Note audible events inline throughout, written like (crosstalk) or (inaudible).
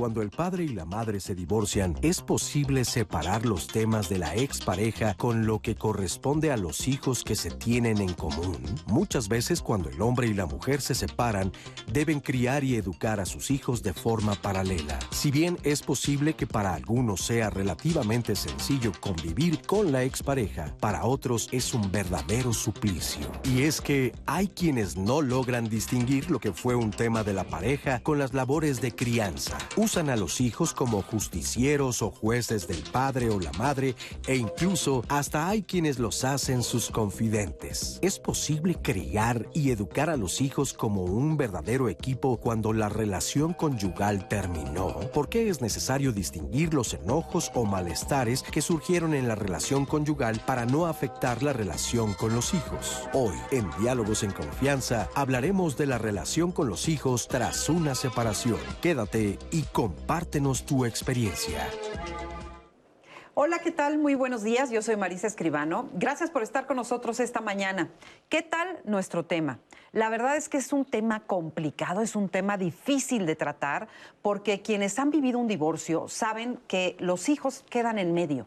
cuando el padre y la madre se divorcian, es posible separar los temas de la expareja con lo que corresponde a los hijos que se tienen en común. Muchas veces cuando el hombre y la mujer se separan, deben criar y educar a sus hijos de forma paralela. Si bien es posible que para algunos sea relativamente sencillo convivir con la expareja, para otros es un verdadero suplicio. Y es que hay quienes no logran distinguir lo que fue un tema de la pareja con las labores de crianza. Usan a los hijos como justicieros o jueces del padre o la madre e incluso hasta hay quienes los hacen sus confidentes. ¿Es posible criar y educar a los hijos como un verdadero equipo cuando la relación conyugal terminó? ¿Por qué es necesario distinguir los enojos o malestares que surgieron en la relación conyugal para no afectar la relación con los hijos? Hoy, en Diálogos en Confianza, hablaremos de la relación con los hijos tras una separación. Quédate y compártenos tu experiencia. Hola, ¿qué tal? Muy buenos días. Yo soy Marisa Escribano. Gracias por estar con nosotros esta mañana. ¿Qué tal nuestro tema? La verdad es que es un tema complicado, es un tema difícil de tratar, porque quienes han vivido un divorcio saben que los hijos quedan en medio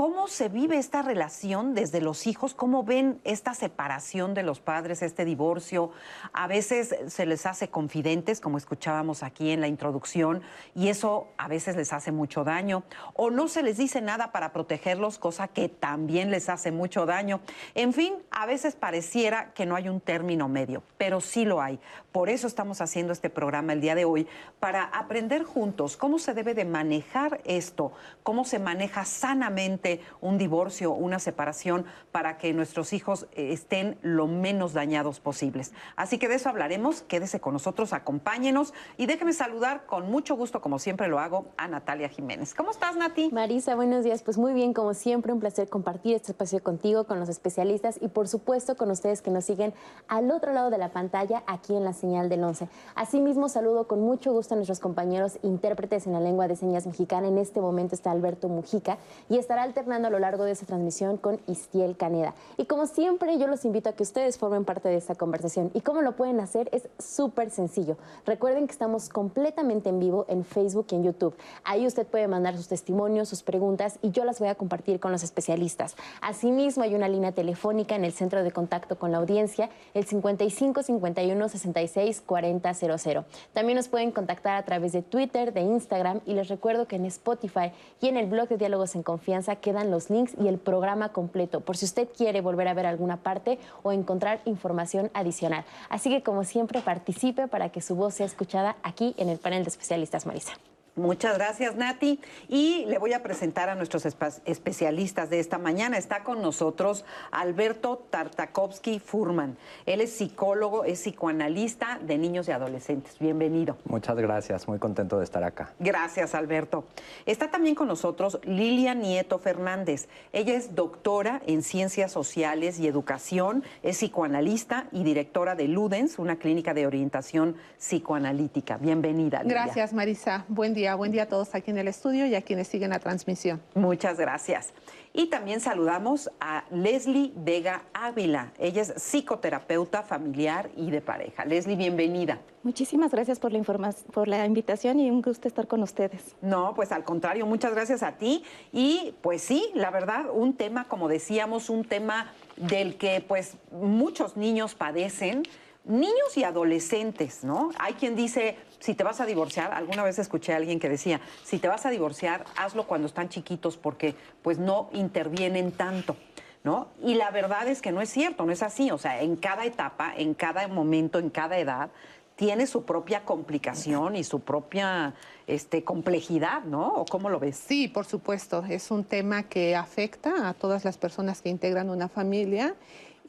¿Cómo se vive esta relación desde los hijos? ¿Cómo ven esta separación de los padres, este divorcio? A veces se les hace confidentes, como escuchábamos aquí en la introducción, y eso a veces les hace mucho daño. O no se les dice nada para protegerlos, cosa que también les hace mucho daño. En fin, a veces pareciera que no hay un término medio, pero sí lo hay. Por eso estamos haciendo este programa el día de hoy, para aprender juntos cómo se debe de manejar esto, cómo se maneja sanamente un divorcio, una separación, para que nuestros hijos eh, estén lo menos dañados posibles. Así que de eso hablaremos. Quédese con nosotros, acompáñenos y déjeme saludar con mucho gusto, como siempre lo hago, a Natalia Jiménez. ¿Cómo estás, Nati? Marisa, buenos días. Pues muy bien, como siempre, un placer compartir este espacio contigo, con los especialistas y por supuesto con ustedes que nos siguen al otro lado de la pantalla, aquí en la señal del 11. Asimismo, saludo con mucho gusto a nuestros compañeros intérpretes en la lengua de señas mexicana. En este momento está Alberto Mujica y estará alternando a lo largo de esta transmisión con Istiel Caneda. Y como siempre, yo los invito a que ustedes formen parte de esta conversación. ¿Y cómo lo pueden hacer? Es súper sencillo. Recuerden que estamos completamente en vivo en Facebook y en YouTube. Ahí usted puede mandar sus testimonios, sus preguntas y yo las voy a compartir con los especialistas. Asimismo, hay una línea telefónica en el centro de contacto con la audiencia, el 55 51 66 40 00. También nos pueden contactar a través de Twitter, de Instagram y les recuerdo que en Spotify y en el blog de Diálogos en Confianza quedan los links y el programa completo, por si usted quiere volver a ver alguna parte o encontrar información adicional. Así que, como siempre, participe para que su voz sea escuchada aquí en el panel de especialistas, Marisa. Muchas gracias, Nati. Y le voy a presentar a nuestros especialistas de esta mañana. Está con nosotros Alberto Tartakovsky Furman. Él es psicólogo, es psicoanalista de niños y adolescentes. Bienvenido. Muchas gracias, muy contento de estar acá. Gracias, Alberto. Está también con nosotros Lilia Nieto Fernández. Ella es doctora en Ciencias Sociales y Educación, es psicoanalista y directora de Ludens, una clínica de orientación psicoanalítica. Bienvenida. Lilia. Gracias, Marisa. Buen día buen día a todos aquí en el estudio y a quienes siguen la transmisión. Muchas gracias. Y también saludamos a Leslie Vega Ávila. Ella es psicoterapeuta familiar y de pareja. Leslie, bienvenida. Muchísimas gracias por la, por la invitación y un gusto estar con ustedes. No, pues al contrario, muchas gracias a ti. Y pues sí, la verdad, un tema, como decíamos, un tema del que pues muchos niños padecen niños y adolescentes, ¿no? Hay quien dice, si te vas a divorciar, alguna vez escuché a alguien que decía, si te vas a divorciar, hazlo cuando están chiquitos porque pues no intervienen tanto. ¿No? Y la verdad es que no es cierto, no es así. O sea, en cada etapa, en cada momento, en cada edad, tiene su propia complicación y su propia este, complejidad, ¿no? ¿O cómo lo ves? Sí, por supuesto. Es un tema que afecta a todas las personas que integran una familia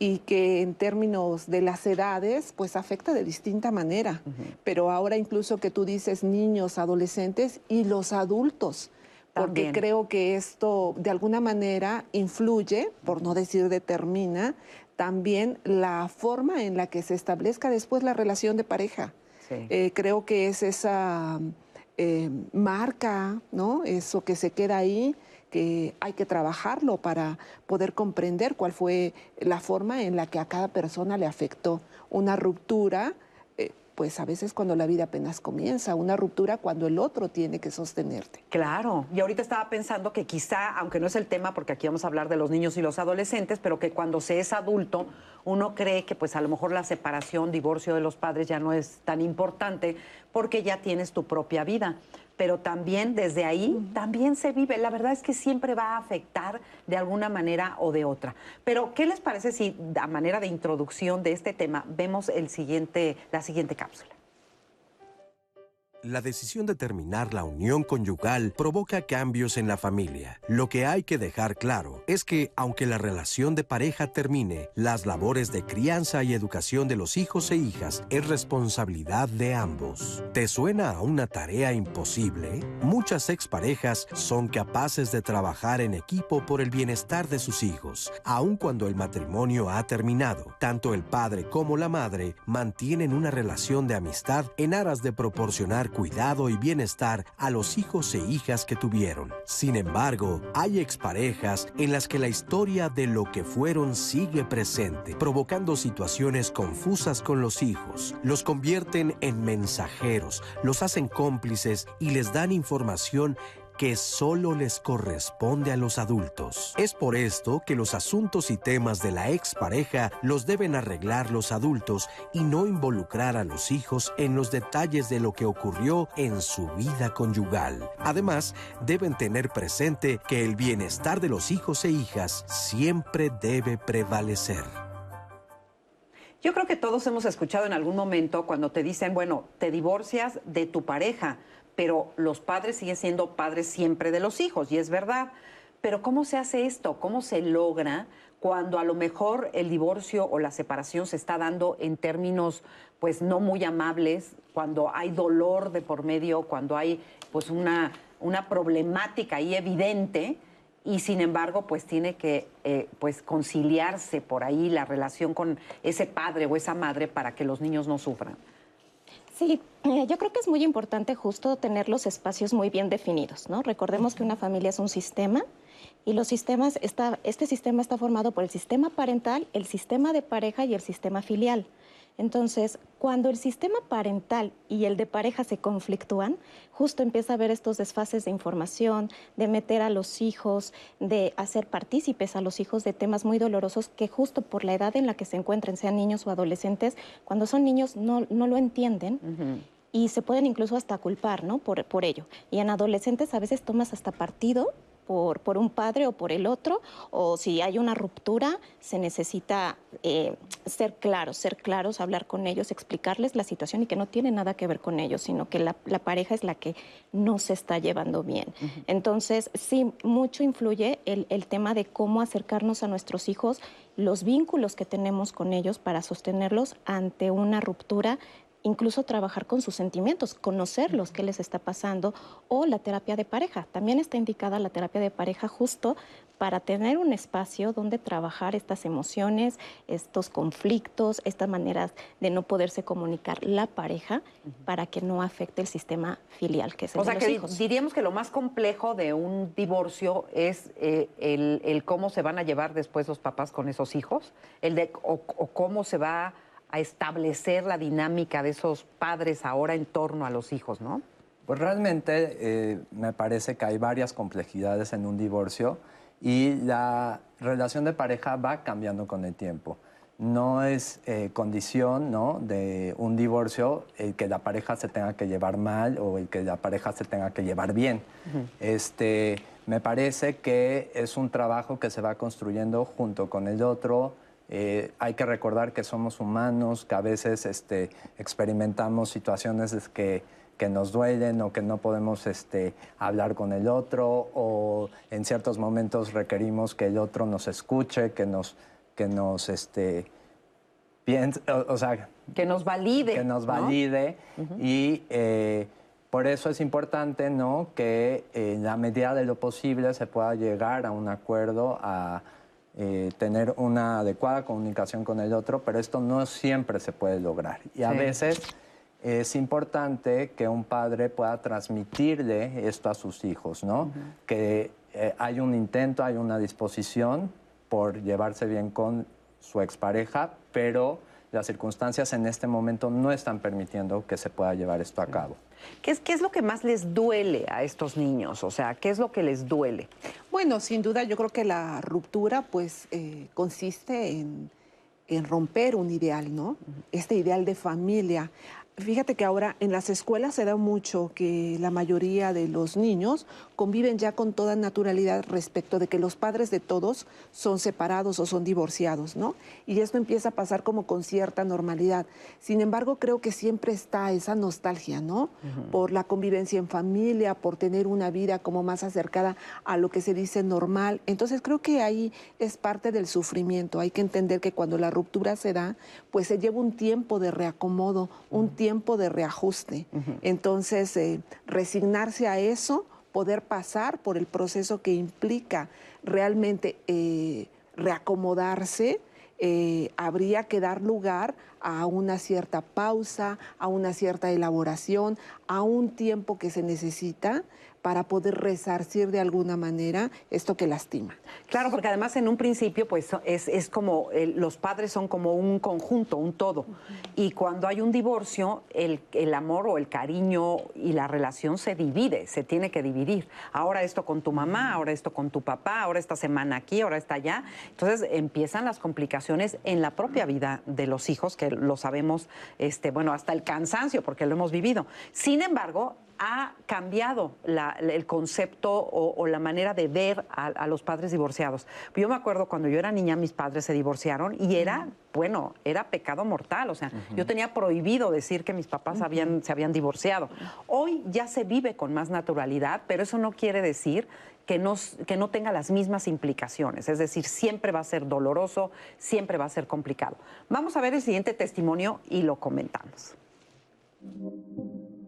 y que en términos de las edades, pues afecta de distinta manera. Pero ahora incluso que tú dices niños, adolescentes y los adultos, porque creo que esto de alguna manera influye, por no decir determina, también la forma en la que se establezca después la relación de pareja. Eh, creo que es esa eh, marca, ¿no? Eso que se queda ahí que hay que trabajarlo para poder comprender cuál fue la forma en la que a cada persona le afectó una ruptura. Eh, pues a veces cuando la vida apenas comienza, una ruptura cuando el otro tiene que sostenerte. Claro, y ahorita estaba pensando que quizá, aunque no es el tema, porque aquí vamos a hablar de los niños y los adolescentes, pero que cuando se es adulto, uno cree que pues a lo mejor la separación, divorcio de los padres ya no es tan importante porque ya tienes tu propia vida pero también desde ahí también se vive. La verdad es que siempre va a afectar de alguna manera o de otra. Pero, ¿qué les parece si a manera de introducción de este tema vemos el siguiente, la siguiente cápsula? La decisión de terminar la unión conyugal provoca cambios en la familia. Lo que hay que dejar claro es que, aunque la relación de pareja termine, las labores de crianza y educación de los hijos e hijas es responsabilidad de ambos. ¿Te suena a una tarea imposible? Muchas exparejas son capaces de trabajar en equipo por el bienestar de sus hijos, aun cuando el matrimonio ha terminado. Tanto el padre como la madre mantienen una relación de amistad en aras de proporcionar cuidado y bienestar a los hijos e hijas que tuvieron. Sin embargo, hay exparejas en las que la historia de lo que fueron sigue presente, provocando situaciones confusas con los hijos. Los convierten en mensajeros, los hacen cómplices y les dan información que solo les corresponde a los adultos. Es por esto que los asuntos y temas de la expareja los deben arreglar los adultos y no involucrar a los hijos en los detalles de lo que ocurrió en su vida conyugal. Además, deben tener presente que el bienestar de los hijos e hijas siempre debe prevalecer. Yo creo que todos hemos escuchado en algún momento cuando te dicen, bueno, te divorcias de tu pareja pero los padres siguen siendo padres siempre de los hijos, y es verdad. Pero ¿cómo se hace esto? ¿Cómo se logra cuando a lo mejor el divorcio o la separación se está dando en términos pues no muy amables, cuando hay dolor de por medio, cuando hay pues una, una problemática ahí evidente y sin embargo pues tiene que eh, pues conciliarse por ahí la relación con ese padre o esa madre para que los niños no sufran? Sí, eh, yo creo que es muy importante justo tener los espacios muy bien definidos, ¿no? Recordemos que una familia es un sistema y los sistemas, está, este sistema está formado por el sistema parental, el sistema de pareja y el sistema filial. Entonces, cuando el sistema parental y el de pareja se conflictúan, justo empieza a haber estos desfases de información, de meter a los hijos, de hacer partícipes a los hijos de temas muy dolorosos que justo por la edad en la que se encuentren, sean niños o adolescentes, cuando son niños no, lo entienden. Y se pueden incluso hasta culpar, ¿no? Por, por ello. Y en adolescentes a veces tomas hasta partido por, un padre o por el otro, o si hay una ruptura, se necesita eh, ser claros, ser claros, hablar con ellos, explicarles la situación y que no tiene nada que ver con ellos, sino que la, pareja es la que no se está llevando bien. Entonces, sí, mucho influye el, el tema de cómo acercarnos a nuestros hijos, los vínculos que tenemos con ellos para sostenerlos ante una ruptura incluso trabajar con sus sentimientos, conocerlos, qué les está pasando, o la terapia de pareja. También está indicada la terapia de pareja justo para tener un espacio donde trabajar estas emociones, estos conflictos, estas maneras de no poderse comunicar la pareja para que no afecte el sistema filial que es el o sea que hijos. diríamos que lo más complejo de un divorcio es eh, el, cómo se van a llevar después los papás con esos hijos, el de o cómo se va a establecer la dinámica de esos padres ahora en torno a los hijos, ¿no? Pues realmente eh, me parece que hay varias complejidades en un divorcio y la relación de pareja va cambiando con el tiempo. No es eh, condición ¿no? de un divorcio el que la pareja se tenga que llevar mal o el que la pareja se tenga que llevar bien. este, me parece que es un trabajo que se va construyendo junto con el otro, eh, hay que recordar que somos humanos, que a veces este, experimentamos situaciones que, que, nos duelen o que no podemos este, hablar con el otro o en ciertos momentos requerimos que el otro nos escuche, que nos, que nos este, piense, o, sea... Que nos valide. Que nos valide y... Eh, por eso es importante ¿no? que en la medida de lo posible se pueda llegar a un acuerdo, a, eh, tener una adecuada comunicación con el otro, pero esto no siempre se puede lograr. Y a veces es importante que un padre pueda transmitirle esto a sus hijos, ¿no? Que eh, hay un intento, hay una disposición por llevarse bien con su expareja, pero las circunstancias en este momento no están permitiendo que se pueda llevar esto a cabo. ¿Qué es, ¿Qué es lo que más les duele a estos niños? O sea, ¿qué es lo que les duele? Bueno, sin duda yo creo que la ruptura pues eh, consiste en, en romper un ideal, ¿no? Este ideal de familia. Fíjate que ahora en las escuelas se da mucho que la mayoría de los niños conviven ya con toda naturalidad respecto de que los padres de todos son separados o son divorciados, ¿no? Y esto empieza a pasar como con cierta normalidad. Sin embargo, creo que siempre está esa nostalgia, ¿no? Por la convivencia en familia, por tener una vida como más acercada a lo que se dice normal. Entonces creo que ahí es parte del sufrimiento. Hay que entender que cuando la ruptura se da, pues se lleva un tiempo de reacomodo, un tiempo de reajuste. Entonces, eh, resignarse a eso, poder pasar por el proceso que implica realmente eh, reacomodarse, eh, habría que dar lugar a una cierta pausa, a una cierta elaboración, a un tiempo que se necesita para poder resarcir de alguna manera esto que lastima. Claro, porque además en un principio pues es, es como el- los padres son como un conjunto, un todo. Y cuando hay un divorcio, el, el amor o el cariño y la relación se divide, se tiene que dividir. Ahora esto con tu mamá, ahora esto con tu papá, ahora esta semana aquí, ahora está allá. Entonces empiezan las complicaciones en la propia vida de los hijos, que lo sabemos, este, bueno, hasta el cansancio, porque lo hemos vivido. Sin embargo, ha cambiado la- el concepto o, o la manera de ver a, a los padres divorciados. Yo me acuerdo cuando yo era niña, mis padres se divorciaron y era, bueno, era pecado mortal. O sea, yo tenía prohibido decir que mis papás habían, se habían divorciado. Hoy ya se vive con más naturalidad, pero eso no quiere decir que no, que no tenga las mismas implicaciones. Es decir, siempre va a ser doloroso, siempre va a ser complicado. Vamos a ver el siguiente testimonio y lo comentamos.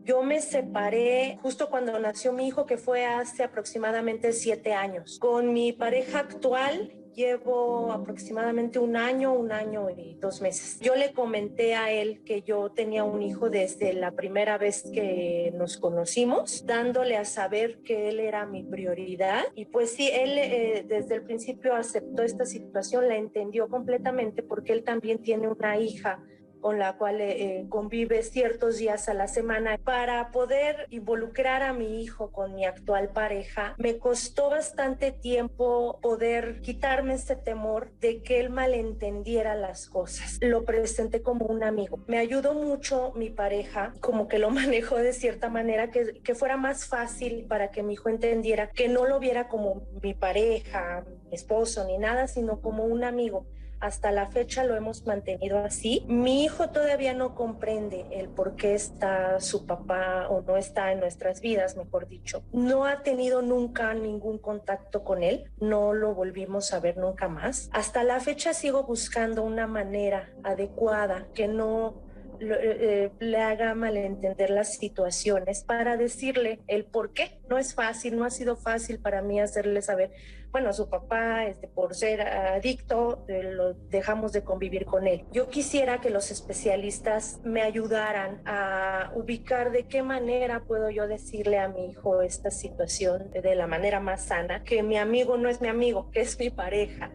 Yo me separé justo cuando nació mi hijo, que fue hace aproximadamente siete años. Con mi pareja actual llevo aproximadamente un año, un año y dos meses. Yo le comenté a él que yo tenía un hijo desde la primera vez que nos conocimos, dándole a saber que él era mi prioridad. Y pues sí, él eh, desde el principio aceptó esta situación, la entendió completamente porque él también tiene una hija con la cual eh, convive ciertos días a la semana. Para poder involucrar a mi hijo con mi actual pareja, me costó bastante tiempo poder quitarme este temor de que él malentendiera las cosas. Lo presenté como un amigo. Me ayudó mucho mi pareja, como que lo (laughs) manejó de cierta manera, que, que fuera más fácil para que mi hijo entendiera que no lo viera como mi pareja, esposo, ni nada, sino como un amigo. Hasta la fecha lo hemos mantenido así. Mi hijo todavía no comprende el por qué está su papá o no está en nuestras vidas, mejor dicho. No ha tenido nunca ningún contacto con él, no lo volvimos a ver nunca más. Hasta la fecha sigo buscando una manera adecuada que no lo- eh, le haga malentender las situaciones para decirle el por qué. No es fácil, no ha sido fácil para mí hacerle saber, bueno, su papá, este, por ser adicto, lo dejamos de convivir con él. Yo quisiera que los especialistas me ayudaran a ubicar de qué manera puedo yo decirle a mi hijo esta situación de la manera más sana, que mi amigo no es mi amigo, que es mi pareja.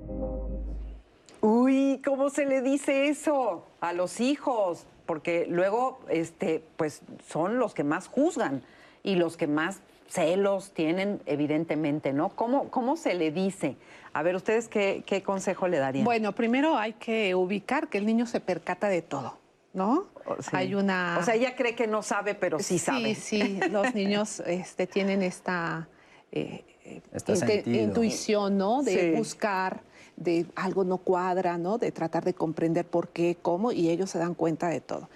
Uy, ¿cómo se le dice eso a los hijos? Porque luego, este, pues, son los que más juzgan y los que más celos tienen, evidentemente, ¿no? ¿Cómo, cómo se le dice? A ver, ¿ustedes qué, qué consejo le darían? Bueno, primero hay que ubicar que el niño se percata de todo, ¿no? O- sí. Hay una... O sea, ella cree que no sabe, pero sí, sabe. Sí, sí, los niños (laughs) este, tienen esta, eh, eh, Este intuición, ¿no? De Sí. buscar, de algo no cuadra, ¿no? De tratar de comprender por qué, cómo, y ellos se dan cuenta de todo.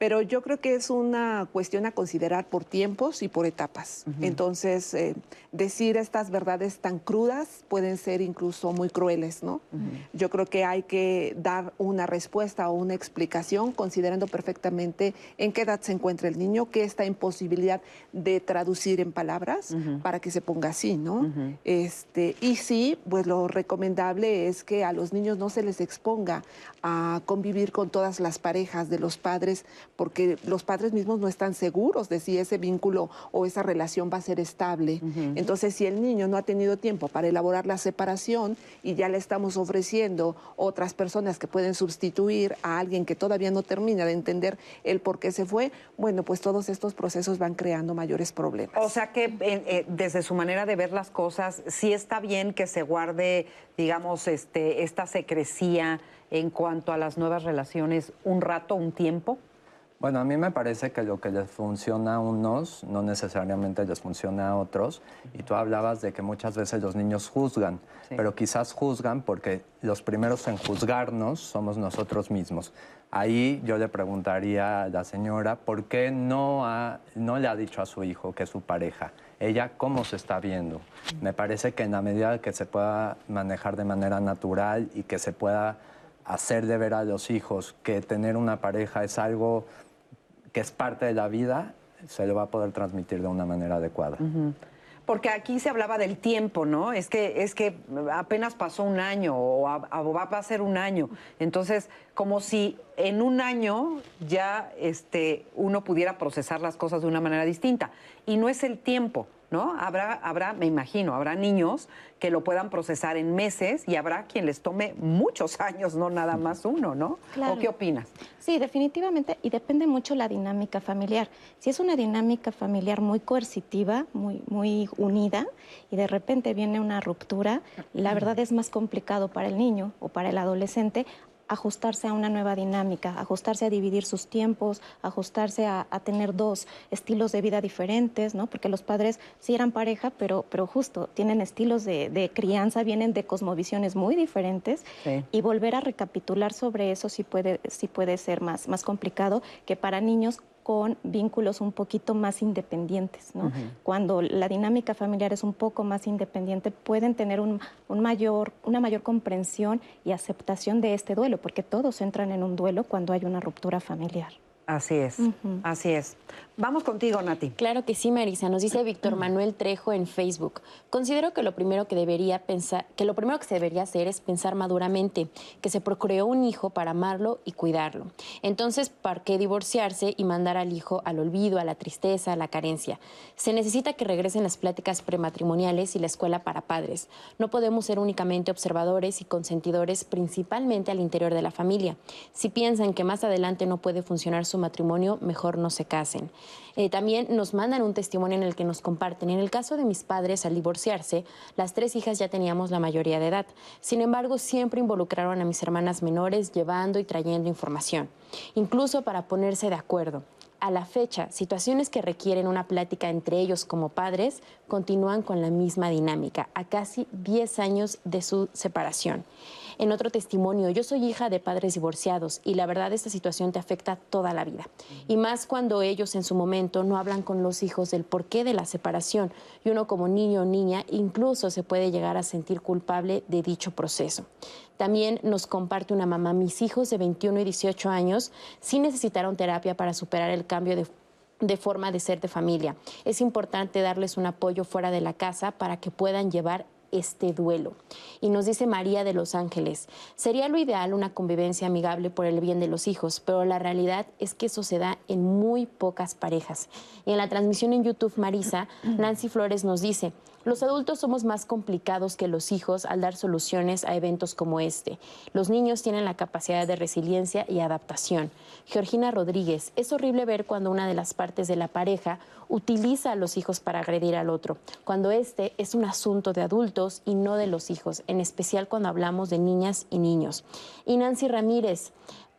Pero yo creo que es una cuestión a considerar por tiempos y por etapas. Entonces, eh, decir estas verdades tan crudas pueden ser incluso muy crueles, ¿no? Yo creo que hay que dar una respuesta o una explicación considerando perfectamente en qué edad se encuentra el niño, qué está en posibilidad de traducir en palabras para que se ponga así, ¿no? este, y sí, pues lo recomendable es que a los niños no se les exponga a convivir con todas las parejas de los padres porque los padres mismos no están seguros de si ese vínculo o esa relación va a ser estable. Entonces, si el niño no ha tenido tiempo para elaborar la separación y ya le estamos ofreciendo otras personas que pueden sustituir a alguien que todavía no termina de entender el por qué se fue, bueno, pues todos estos procesos van creando mayores problemas. O sea que eh, desde su manera de ver las cosas, sí está bien que se guarde, digamos, este, esta secrecía en cuanto a las nuevas relaciones un rato, un tiempo. Bueno, a mí me parece que lo que les funciona a unos no necesariamente les funciona a otros. Y tú hablabas de que muchas veces los niños juzgan, pero quizás juzgan porque los primeros en juzgarnos somos nosotros mismos. Ahí yo le preguntaría a la señora por qué no, no le ha dicho a su hijo que es su pareja. Ella cómo se está viendo. Me parece que en la medida que se pueda manejar de manera natural y que se pueda hacer de ver a los hijos que tener una pareja es algo que es parte de la vida, se lo va a poder transmitir de una manera adecuada. Porque aquí se hablaba del tiempo, ¿no? Es que, es que apenas pasó un año o, va a ser un año. Entonces, como si en un año ya este, uno pudiera procesar las cosas de una manera distinta. Y no es el tiempo. ¿No? Habrá, habrá, me imagino, habrá niños que lo puedan procesar en meses y habrá quien les tome muchos (laughs) años, no nada más uno, ¿no? ¿O qué opinas? Sí, definitivamente, y depende mucho la dinámica familiar. Si es una dinámica familiar muy coercitiva, muy, muy unida, y de repente viene una ruptura, la verdad es más complicado para el niño o para el adolescente ajustarse a una nueva dinámica, ajustarse a dividir sus tiempos, ajustarse a, tener dos estilos de vida diferentes, ¿no? Porque los padres sí eran pareja, pero, pero justo tienen estilos de, crianza, vienen de cosmovisiones muy diferentes y volver a recapitular sobre eso sí puede, sí puede ser más, más complicado que para niños con vínculos un poquito más independientes. ¿no? Cuando la dinámica familiar es un poco más independiente, pueden tener un, mayor, una mayor comprensión y aceptación de este duelo, porque todos entran en un duelo cuando hay una ruptura familiar. Así es, así es. Vamos contigo, Nati. Claro que sí, Marisa. Nos dice Víctor Manuel Trejo en Facebook. Considero que lo primero que debería pensar, que lo primero que se debería hacer es pensar maduramente, que se procreó un hijo para amarlo y cuidarlo. Entonces, ¿para qué divorciarse y mandar al hijo al olvido, a la tristeza, a la carencia? Se necesita que regresen las pláticas prematrimoniales y la escuela para padres. No podemos ser únicamente observadores y consentidores, principalmente al interior de la familia. Si piensan que más adelante no puede funcionar su matrimonio, mejor no se casen. Eh, también nos mandan un testimonio en el que nos comparten. En el caso de mis padres, al divorciarse, las tres hijas ya teníamos la mayoría de edad. Sin embargo, siempre involucraron a mis hermanas menores llevando y trayendo información, incluso para ponerse de acuerdo. A la fecha, situaciones que requieren una plática entre ellos como padres continúan con la misma dinámica, a casi 10 años de su separación. En otro testimonio, yo soy hija de padres divorciados y la verdad esta situación te afecta toda la vida. Y más cuando ellos en su momento no hablan con los hijos del porqué de la separación y uno como niño o niña incluso se puede llegar a sentir culpable de dicho proceso. También nos comparte una mamá, mis hijos de 21 y 18 años sí necesitaron terapia para superar el cambio de de forma de ser de familia. Es importante darles un apoyo fuera de la casa para que puedan llevar este duelo. Y nos dice María de Los Ángeles, sería lo ideal una convivencia amigable por el bien de los hijos, pero la realidad es que eso se da en muy pocas parejas. Y en la transmisión en YouTube, Marisa, (clears throat) Nancy Flores nos dice, los adultos somos más complicados que los hijos al dar soluciones a eventos como este. Los niños tienen la capacidad de resiliencia y adaptación. Georgina Rodríguez, es horrible ver cuando una de las partes de la pareja utiliza a los hijos para agredir al otro, cuando este es un asunto de adultos y no de los hijos, en especial cuando hablamos de niñas y niños. Y Nancy Ramírez,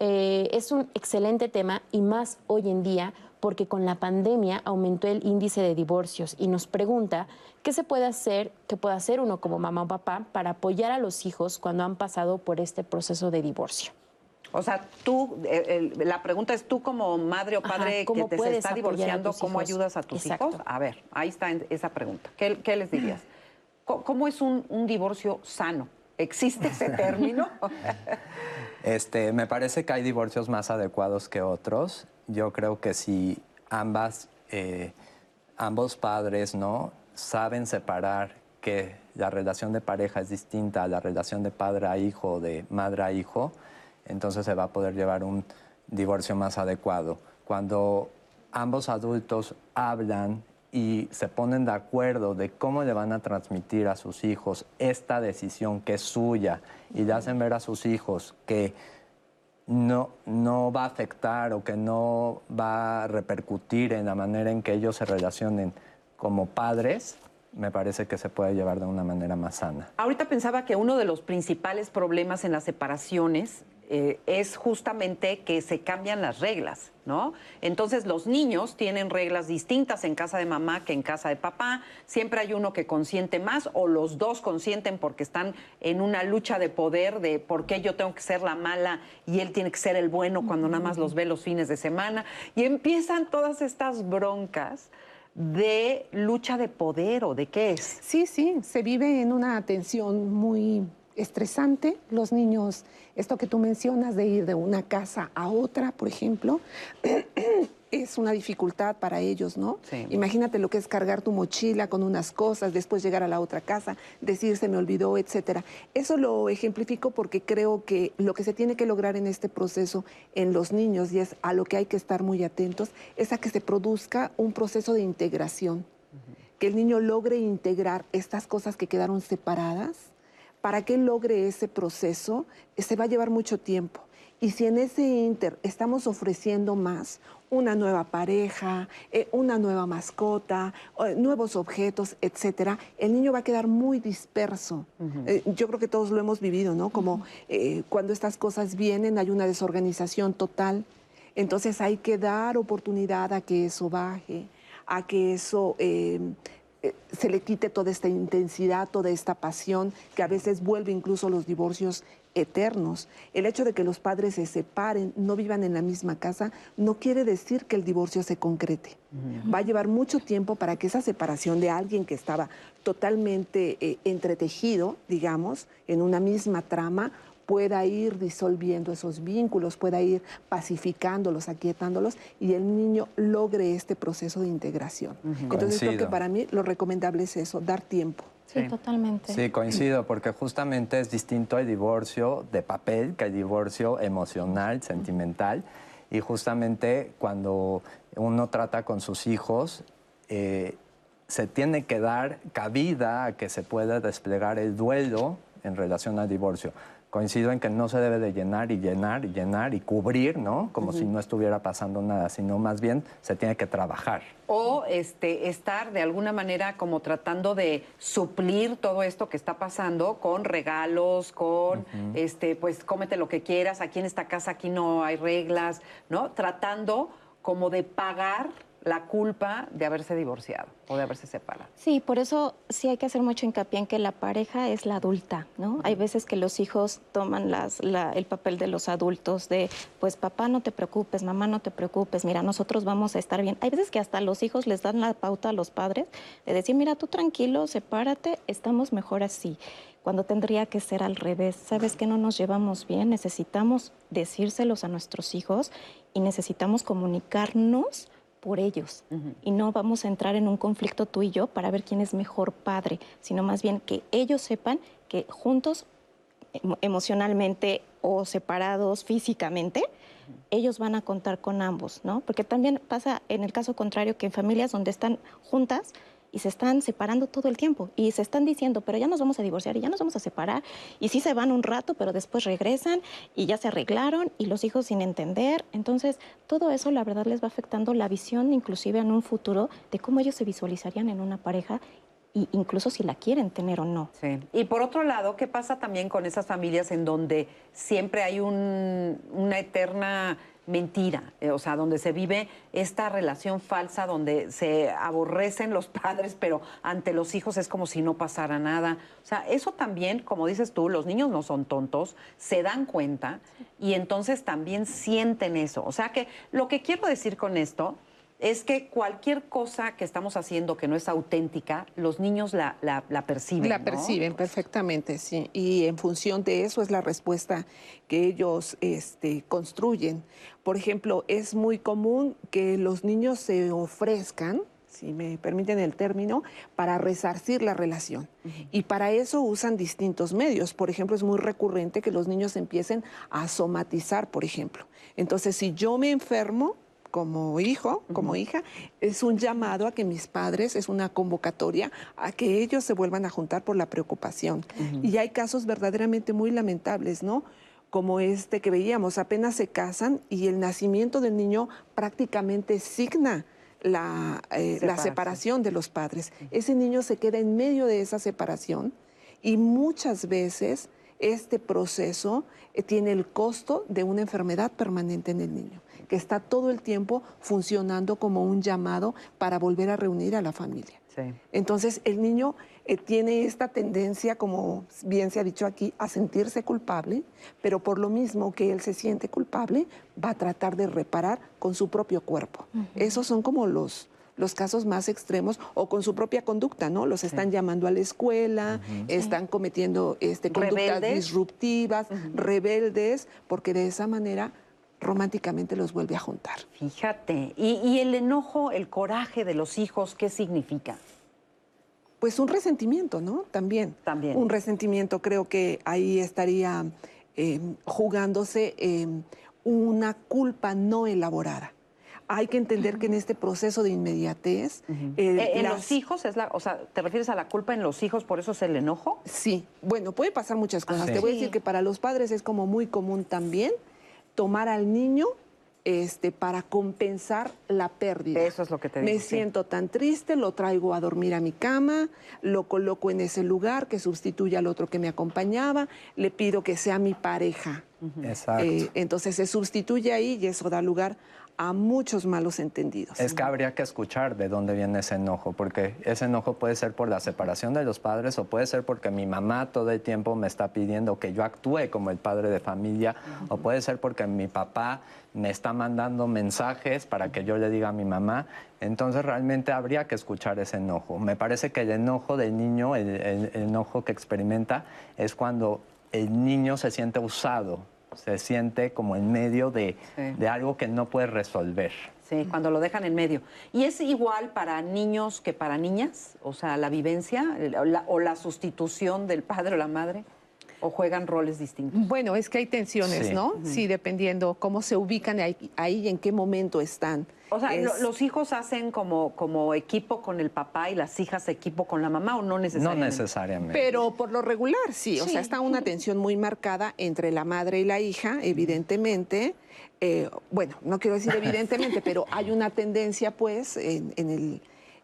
eh, es un excelente tema y más hoy en día porque con la pandemia aumentó el índice de divorcios y nos pregunta qué se puede hacer, qué puede hacer uno como mamá o papá para apoyar a los hijos cuando han pasado por este proceso de divorcio. O sea, tú, la pregunta es tú como madre o padre que te se está divorciando, ¿cómo ayudas a tus hijos? A ver, ahí está esa pregunta. ¿Qué, les dirías? ¿Cómo, es un, un divorcio sano? ¿Existe ese (laughs) término? (laughs) este, me parece que hay divorcios más adecuados que otros yo creo que si ambas, eh, ambos padres ¿no? saben separar que la relación de pareja es distinta a la relación de padre a hijo o de madre a hijo, entonces se va a poder llevar un divorcio más adecuado. cuando ambos adultos hablan y se ponen de acuerdo de cómo le van a transmitir a sus hijos esta decisión que es suya y le hacen ver a sus hijos que no, no va a afectar o que no va a repercutir en la manera en que ellos se relacionen como padres, me parece que se puede llevar de una manera más sana. Ahorita pensaba que uno de los principales problemas en las separaciones eh, es justamente que se cambian las reglas, ¿no? Entonces los niños tienen reglas distintas en casa de mamá que en casa de papá, siempre hay uno que consiente más o los dos consienten porque están en una lucha de poder de por qué yo tengo que ser la mala y él tiene que ser el bueno cuando nada más los ve los fines de semana y empiezan todas estas broncas de lucha de poder o de qué es. Sí, sí, se vive en una tensión muy estresante. Los niños, esto que tú mencionas de ir de una casa a otra, por ejemplo, (clears throat) es una dificultad para ellos, ¿no? Sí. Imagínate lo que es cargar tu mochila con unas cosas, después llegar a la otra casa, decir se me olvidó, etcétera. Eso lo ejemplifico porque creo que lo que se tiene que lograr en este proceso en los niños y es a lo que hay que estar muy atentos es a que se produzca un proceso de integración, que el niño logre integrar estas cosas que quedaron separadas para que logre ese proceso, eh, se va a llevar mucho tiempo. Y si en ese inter estamos ofreciendo más, una nueva pareja, eh, una nueva mascota, eh, nuevos objetos, etcétera, el niño va a quedar muy disperso. Eh, yo creo que todos lo hemos vivido, ¿no? Como cuando estas cosas vienen hay una desorganización total. Entonces hay que dar oportunidad a que eso baje, a que eso se le quite toda esta intensidad, toda esta pasión, que a veces vuelve incluso los divorcios eternos. El hecho de que los padres se separen, no vivan en la misma casa, no quiere decir que el divorcio se concrete. Va a llevar mucho tiempo para que esa separación de alguien que estaba totalmente eh, entretejido, digamos, en una misma trama, pueda ir disolviendo esos vínculos, pueda ir pacificándolos, aquietándolos y el niño logre este proceso de integración. Entonces creo que Coincido. para mí lo recomendable es eso, dar tiempo. Sí, totalmente. Sí, coincido, porque justamente es distinto el divorcio de papel que el divorcio emocional, sentimental. Y justamente cuando uno trata con sus hijos, eh, se tiene que dar cabida a que se pueda desplegar el duelo en relación al divorcio. Coincido en que no se debe de llenar y llenar y llenar y cubrir, ¿no? Como si no estuviera pasando nada, sino más bien se tiene que trabajar. O este, estar de alguna manera como tratando de suplir todo esto que está pasando con regalos, con, este, pues cómete lo que quieras, aquí en esta casa aquí no hay reglas, ¿no? Tratando como de pagar la culpa de haberse divorciado o de haberse separado. Sí, por eso sí hay que hacer mucho hincapié en que la pareja es la adulta, ¿no? Hay veces que los hijos toman las, la- el papel de los adultos, de, pues papá no te preocupes, mamá no te preocupes, mira, nosotros vamos a estar bien. Hay veces que hasta los hijos les dan la pauta a los padres de decir, mira, tú tranquilo, sepárate, estamos mejor así. Cuando tendría que ser al revés, sabes que no nos llevamos bien, necesitamos decírselos a nuestros hijos y necesitamos comunicarnos por ellos. Y no vamos a entrar en un conflicto tú y yo para ver quién es mejor padre, sino más bien que ellos sepan que juntos, emo- emocionalmente o separados físicamente, ellos van a contar con ambos, ¿no? Porque también pasa en el caso contrario que en familias donde están juntas y se están separando todo el tiempo y se están diciendo, pero ya nos vamos a divorciar y ya nos vamos a separar y sí se van un rato, pero después regresan y ya se arreglaron y los hijos sin entender. Entonces, todo eso la verdad les va afectando la visión inclusive en un futuro de cómo ellos se visualizarían en una pareja y incluso si la quieren tener o no. Sí. Y por otro lado, ¿qué pasa también con esas familias en donde siempre hay un- una eterna mentira? Eh, o sea, donde se vive esta relación falsa, donde se aborrecen los (laughs) padres, pero ante los hijos es como si no pasara nada. O sea, eso también, como dices tú, los niños no son tontos, se dan cuenta y entonces también sienten eso. O sea que lo que quiero decir con esto es que cualquier cosa que estamos haciendo que no es auténtica, los niños la, la- la perciben. La ¿no? perciben perfectamente, sí. Y en función de eso es la respuesta que ellos este, construyen. Por ejemplo, es muy común que los niños se ofrezcan, si me permiten el término, para resarcir la relación. Y para eso usan distintos medios. Por ejemplo, es muy recurrente que los niños empiecen a somatizar, por ejemplo. Entonces, si yo me enfermo, como hijo, como hija, es un llamado a que mis padres, es una convocatoria a que ellos se vuelvan a juntar por la preocupación. Y hay casos verdaderamente muy lamentables, ¿no? Como este que veíamos, apenas se casan y el nacimiento del niño prácticamente signa la, eh, la separación de los padres. Ese niño se queda en medio de esa separación y muchas veces este proceso eh, tiene el costo de una enfermedad permanente en el niño, que está todo el tiempo funcionando como un llamado para volver a reunir a la familia. Entonces el niño eh, tiene esta tendencia, como bien se ha dicho aquí, a sentirse culpable, pero por lo mismo que él se siente culpable, va a tratar de reparar con su propio cuerpo. Esos son como los, los casos más extremos o con su propia conducta, ¿no? Los están llamando a la escuela, están cometiendo este, conductas disruptivas, rebeldes, porque de esa manera románticamente los vuelve a juntar. Fíjate, ¿Y, ¿Y, el enojo, el coraje de los hijos, ¿qué significa? Pues un resentimiento, ¿no? También. También. Un resentimiento, creo que ahí estaría eh, jugándose eh, una culpa no elaborada hay que entender que en este proceso de inmediatez... Eh, ¿En los hijos? Es la, o sea, ¿te refieres a la culpa en los hijos, por eso es el enojo? Sí, bueno, puede pasar muchas cosas. Te voy a decir que para los padres es como muy común también tomar al niño este, para compensar la pérdida. Eso es lo que te digo. Me siento tan triste, lo traigo a dormir a mi cama, lo coloco en ese lugar que sustituye al otro que me acompañaba, le pido que sea mi pareja. Exacto. Eh, entonces se sustituye ahí y eso da lugar a muchos malos entendidos. Es que habría que escuchar de dónde viene ese enojo, porque ese enojo puede ser por la separación de los padres o puede ser porque mi mamá todo el tiempo me está pidiendo que yo actúe como el padre de familia, o puede ser porque mi papá me está mandando mensajes para que yo le diga a mi mamá. Entonces realmente habría que escuchar ese enojo. Me parece que el enojo del niño, el enojo que experimenta, es cuando el niño se siente usado se siente como en medio de, algo que no puede resolver. Sí, cuando lo dejan en medio. ¿Y es igual para niños que para niñas? O sea, la vivencia o la sustitución del padre o la madre o juegan roles distintos? Bueno, es que hay tensiones, ¿no? Sí, dependiendo cómo se ubican ahí, y en qué momento están. O sea, ¿los hijos hacen como, como equipo con el papá y las hijas equipo con la mamá o no necesariamente? No necesariamente. Pero por lo regular, sí. O sea, está una tensión muy marcada entre la madre y la hija, evidentemente. Eh, bueno, no quiero decir (laughs) evidentemente, pero hay una tendencia, pues, en el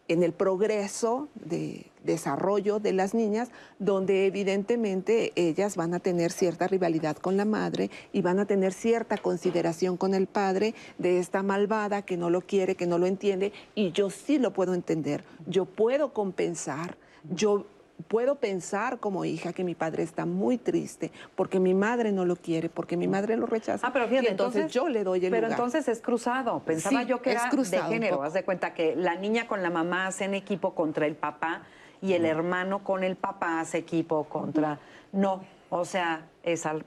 en el progreso de desarrollo de las niñas, donde evidentemente ellas van a tener cierta rivalidad con la madre y van a tener cierta consideración con el padre de esta malvada que no lo quiere, que no lo entiende, y yo sí lo puedo entender, yo puedo compensar, yo puedo pensar como hija que mi padre está muy triste porque mi madre no lo quiere, porque mi madre lo rechaza. Ah, pero fíjate, entonces, yo le doy el Pero entonces es cruzado. Pensaba yo que era de género. Haz de cuenta que la niña con la mamá hacen equipo contra el papá y el hermano con el papá hace equipo contra. No, o sea,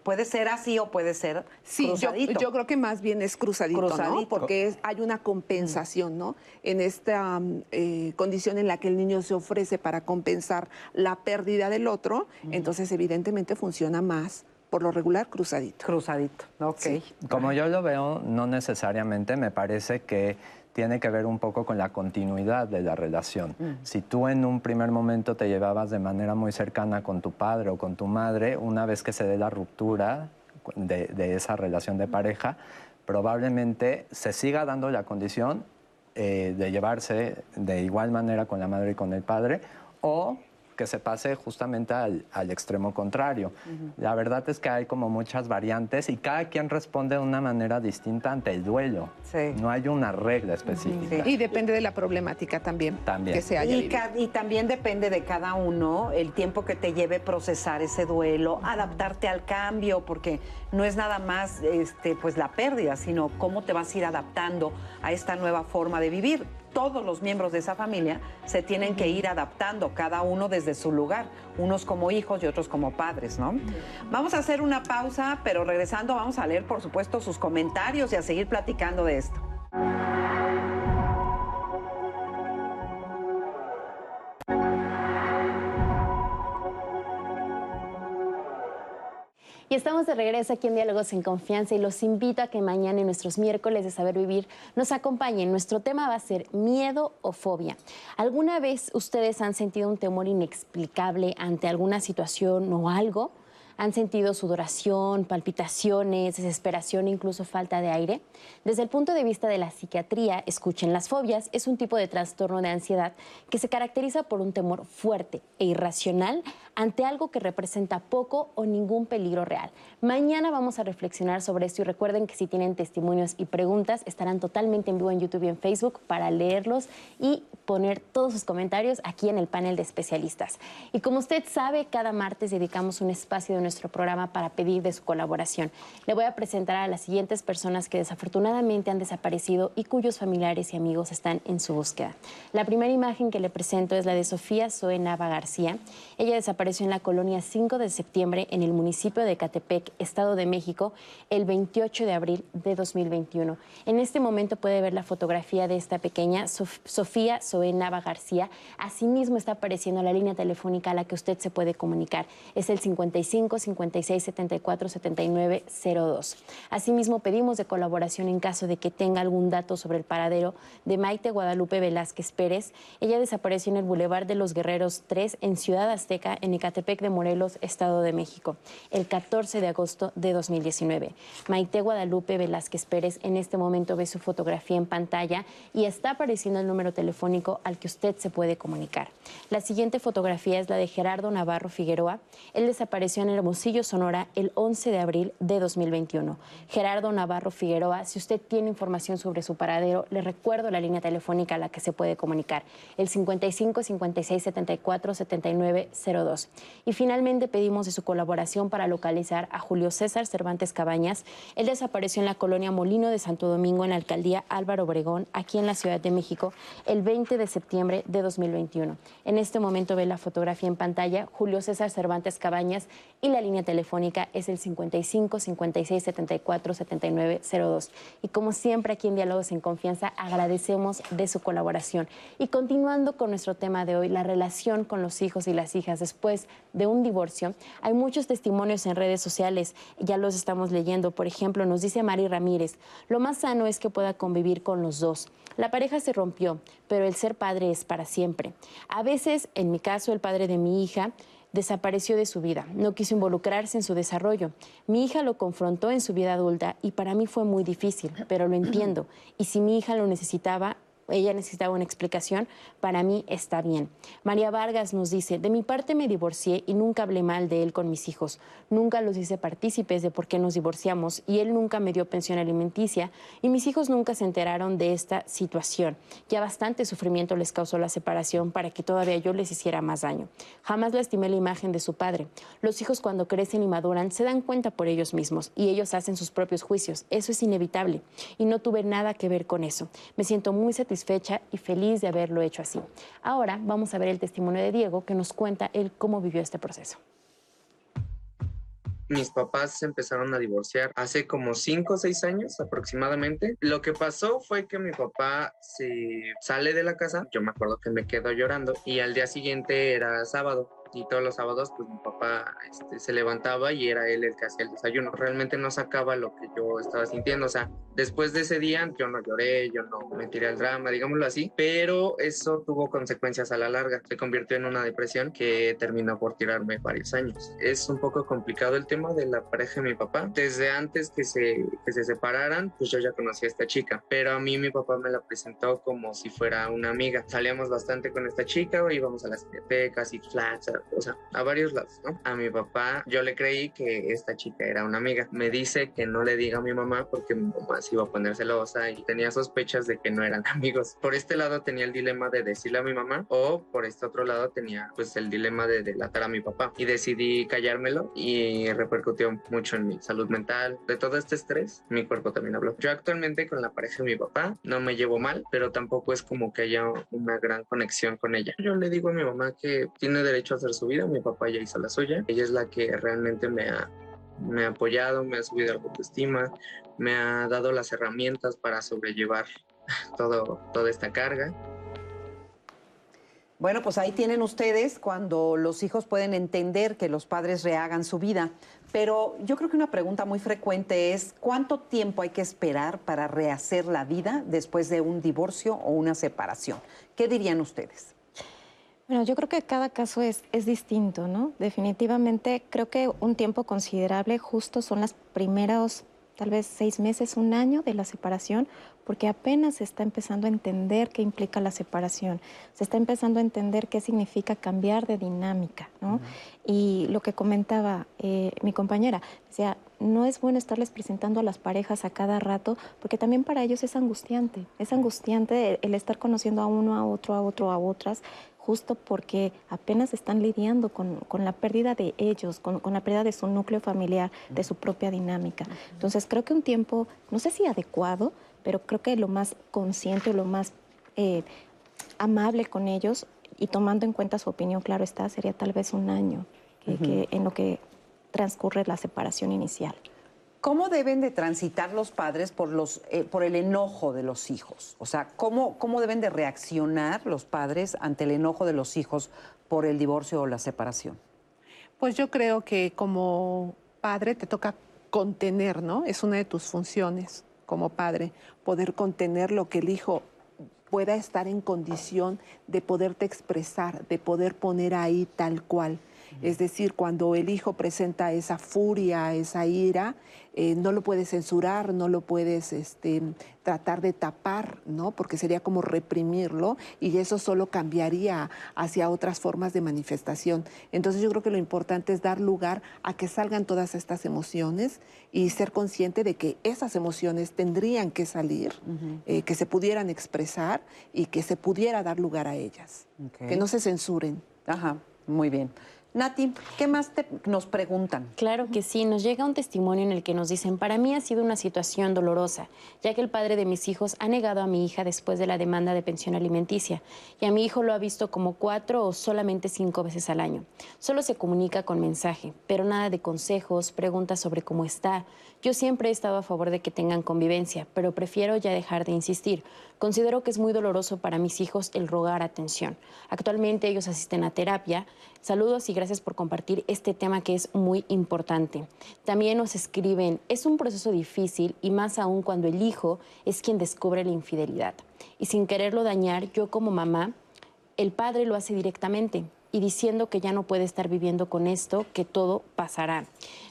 puede ser así o puede ser sí, cruzadito. Yo, yo creo que más bien es cruzadito, ¿no? Porque hay una compensación, ¿no? En esta eh, condición en la que el niño se ofrece para compensar la pérdida del otro, entonces evidentemente funciona más por lo regular cruzadito. Cruzadito, ok. Como yo lo veo, no necesariamente, me parece que tiene que ver un poco con la continuidad de la relación. Mm. Si tú en un primer momento te llevabas de manera muy cercana con tu padre o con tu madre, una vez que se dé la ruptura de, esa relación de pareja, probablemente se siga dando la condición eh, de llevarse de igual manera con la madre y con el padre, o que se pase justamente al, extremo contrario. La verdad es que hay como muchas variantes y cada quien responde de una manera distinta ante el duelo. No hay una regla específica. Y depende de la problemática también, también. que se haya y, y, también depende de cada uno el tiempo que te lleve procesar ese duelo, adaptarte al cambio, porque no es nada más este, pues la pérdida, sino cómo te vas a ir adaptando a esta nueva forma de vivir todos los miembros de esa familia se tienen que ir adaptando, cada uno desde su lugar, unos como hijos y otros como padres, ¿no? Vamos a hacer una pausa, pero regresando vamos a leer, por supuesto, sus comentarios y a seguir platicando de esto. Y estamos de regreso aquí en Diálogos en Confianza y los invito a que mañana en nuestros miércoles de Saber Vivir nos acompañen. Nuestro tema va a ser miedo o fobia. ¿Alguna vez ustedes han sentido un temor inexplicable ante alguna situación o algo? Han sentido sudoración, palpitaciones, desesperación e incluso falta de aire. Desde el punto de vista de la psiquiatría, escuchen, las fobias es un tipo de trastorno de ansiedad que se caracteriza por un temor fuerte e irracional ante algo que representa poco o ningún peligro real. Mañana vamos a reflexionar sobre esto y recuerden que si tienen testimonios y preguntas estarán totalmente en vivo en YouTube y en Facebook para leerlos y poner todos sus comentarios aquí en el panel de especialistas. Y como usted sabe, cada martes dedicamos un espacio de nuestro programa para pedir de su colaboración. Le voy a presentar a las siguientes personas que desafortunadamente han desaparecido y cuyos familiares y amigos están en su búsqueda. La primera imagen que le presento es la de Sofía Zoe Nava García. Ella desapareció en la colonia 5 de septiembre en el municipio de Catepec, Estado de México, el 28 de abril de 2021. En este momento puede ver la fotografía de esta pequeña Sofía Zoe Nava García. Asimismo está apareciendo la línea telefónica a la que usted se puede comunicar. Es el 55 56 74 79 02. Asimismo, pedimos de colaboración en caso de que tenga algún dato sobre el paradero de Maite Guadalupe Velázquez Pérez. Ella desapareció en el Boulevard de los Guerreros 3 en Ciudad Azteca, en Ecatepec de Morelos, Estado de México, el 14 de agosto de 2019. Maite Guadalupe Velázquez Pérez en este momento ve su fotografía en pantalla y está apareciendo el número telefónico al que usted se puede comunicar. La siguiente fotografía es la de Gerardo Navarro Figueroa. Él desapareció en el Hermosillo, Sonora, el 11 de abril de 2021. Gerardo Navarro Figueroa, si usted tiene información sobre su paradero, le recuerdo la línea telefónica a la que se puede comunicar, el 55 56 74 79 02. Y finalmente pedimos de su colaboración para localizar a Julio César Cervantes Cabañas. Él desapareció en la colonia Molino de Santo Domingo, en la alcaldía Álvaro Obregón, aquí en la Ciudad de México, el 20 de septiembre de 2021. En este momento ve la fotografía en pantalla, Julio César Cervantes Cabañas y la línea telefónica es el 55 56 74 79 02. Y como siempre aquí en Diálogos en Confianza agradecemos de su colaboración. Y continuando con nuestro tema de hoy, la relación con los hijos y las hijas después de un divorcio, hay muchos testimonios en redes sociales, ya los estamos leyendo. Por ejemplo, nos dice Mari Ramírez, lo más sano es que pueda convivir con los dos. La pareja se rompió, pero el ser padre es para siempre. A veces, en mi caso, el padre de mi hija, desapareció de su vida, no quiso involucrarse en su desarrollo. Mi hija lo confrontó en su vida adulta y para mí fue muy difícil, pero lo entiendo. Y si mi hija lo necesitaba, ella necesitaba una explicación, para mí está bien. María Vargas nos dice, de mi parte me divorcié y nunca hablé mal de él con mis hijos, nunca los hice partícipes de por qué nos divorciamos y él nunca me dio pensión alimenticia y mis hijos nunca se enteraron de esta situación. Ya bastante sufrimiento les causó la separación para que todavía yo les hiciera más daño. Jamás lastimé la imagen de su padre. Los hijos cuando crecen y maduran se dan cuenta por ellos mismos y ellos hacen sus propios juicios. Eso es inevitable y no tuve nada que ver con eso. Me siento muy satisfecha fecha y feliz de haberlo hecho así. Ahora vamos a ver el testimonio de Diego que nos cuenta él cómo vivió este proceso. Mis papás se empezaron a divorciar hace como cinco o seis años aproximadamente. Lo que pasó fue que mi papá se sale de la casa, yo me acuerdo que me quedo llorando y al día siguiente era sábado y todos los sábados pues mi papá este, se levantaba y era él el que hacía el desayuno. Realmente no sacaba lo que yo estaba sintiendo, o sea, después de ese día yo no lloré, yo no me tiré al drama, digámoslo así, pero eso tuvo consecuencias a la larga, se convirtió en una depresión que terminó por tirarme varios años. Es un poco complicado el tema de la pareja de mi papá. Desde antes que se, que se separaran, pues yo ya conocía a esta chica, pero a mí mi papá me la presentó como si fuera una amiga. Salíamos bastante con esta chica, íbamos a las bibliotecas y flats, o sea, a varios lados, ¿no? A mi papá yo le creí que esta chica era una amiga. Me dice que no le diga a mi mamá porque mi mamá se iba a poner celosa y tenía sospechas de que no eran (laughs) amigos. Por este lado tenía el dilema de decirle a mi mamá o por este otro lado tenía pues el dilema de delatar a mi papá y decidí callármelo y repercutió mucho en mi salud mental. De todo este estrés, mi cuerpo también habló. Yo actualmente con la pareja de mi papá no me llevo mal, pero tampoco es como que haya una gran conexión con ella. Yo le digo a mi mamá que tiene derecho a hacer su vida, mi papá ya hizo la suya, ella es la que realmente me ha, me ha apoyado, me ha subido la autoestima, me ha dado las herramientas para sobrellevar (laughs) todo, toda esta carga. Bueno, pues ahí tienen ustedes cuando los hijos pueden entender que los padres rehagan su vida. Pero yo creo que una pregunta muy frecuente es, ¿cuánto tiempo hay que esperar para rehacer la vida después de un divorcio o una separación? ¿Qué dirían ustedes? Bueno, yo creo que cada caso es, es distinto, ¿no? Definitivamente creo que un tiempo considerable justo son las primeros tal vez seis meses, un año de la separación, porque apenas se está empezando a entender qué implica la separación, se está empezando a entender qué significa cambiar de dinámica, ¿no? Y lo que comentaba eh, mi compañera, decía, no es bueno estarles presentando a las parejas a cada rato, porque también para ellos es angustiante, es angustiante el estar conociendo a uno, a otro, a otro, a otras, justo porque apenas están lidiando con, la pérdida de ellos, con, la pérdida de su núcleo familiar, de su propia dinámica. Entonces creo que un tiempo, no sé si adecuado, pero creo que lo más consciente, lo más eh, amable con ellos y tomando en cuenta su opinión, claro está, sería tal vez un año en lo que transcurre la separación inicial. ¿Cómo deben de transitar los padres por, los, eh, por el enojo de los hijos? O sea, ¿cómo, ¿cómo deben de reaccionar los padres ante el enojo de los hijos por el divorcio o la separación? Pues yo creo que como padre te toca contener, ¿no? Es una de tus funciones como padre, poder contener lo que el hijo pueda estar en condición de poderte expresar, de poder poner ahí tal cual. Es decir, cuando el hijo presenta esa furia, esa ira, eh, no lo puedes censurar, no lo puedes este, tratar de tapar, ¿no? Porque sería como reprimirlo y eso solo cambiaría hacia otras formas de manifestación. Entonces yo creo que lo importante es dar lugar a que salgan todas estas emociones y ser consciente de que esas emociones tendrían que salir, eh, que se pudieran expresar y que se pudiera dar lugar a ellas, que no se censuren. Ajá, muy bien. Nati, ¿qué más nos preguntan? Claro que sí, nos llega un testimonio en el que nos dicen, para mí ha sido una situación dolorosa, ya que el padre de mis hijos ha negado a mi hija después de la demanda de pensión alimenticia, y a mi hijo lo ha visto como cuatro o solamente cinco veces al año. Solo se comunica con mensaje, pero nada de consejos, preguntas sobre cómo está. Yo siempre he estado a favor de que tengan convivencia, pero prefiero ya dejar de insistir. Considero que es muy doloroso para mis hijos el rogar atención. Actualmente ellos asisten a terapia. Saludos y gracias por compartir este tema que es muy importante. También nos escriben, es un proceso difícil y más aún cuando el hijo es quien descubre la infidelidad. Y sin quererlo dañar, yo como mamá, el padre lo hace directamente y diciendo que ya no puede estar viviendo con esto, que todo pasará.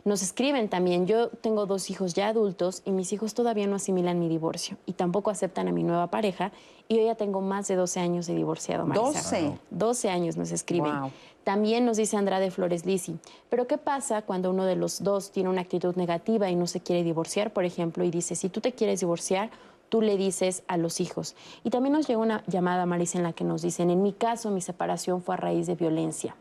Nos escriben también, yo tengo dos hijos ya adultos y mis hijos todavía no asimilan mi divorcio y tampoco aceptan a mi nueva pareja y yo ya tengo más de 12 años de divorciado. Marisa. 12. 12 años nos escriben. También nos dice Andrade Flores Lisi, pero ¿qué pasa cuando uno de los dos tiene una actitud negativa y no se quiere divorciar, por ejemplo, y dice, si tú te quieres divorciar, tú le dices a los hijos. Y también nos llega una llamada, Marisa, en la que nos dicen, en mi caso, mi separación fue a raíz de violencia.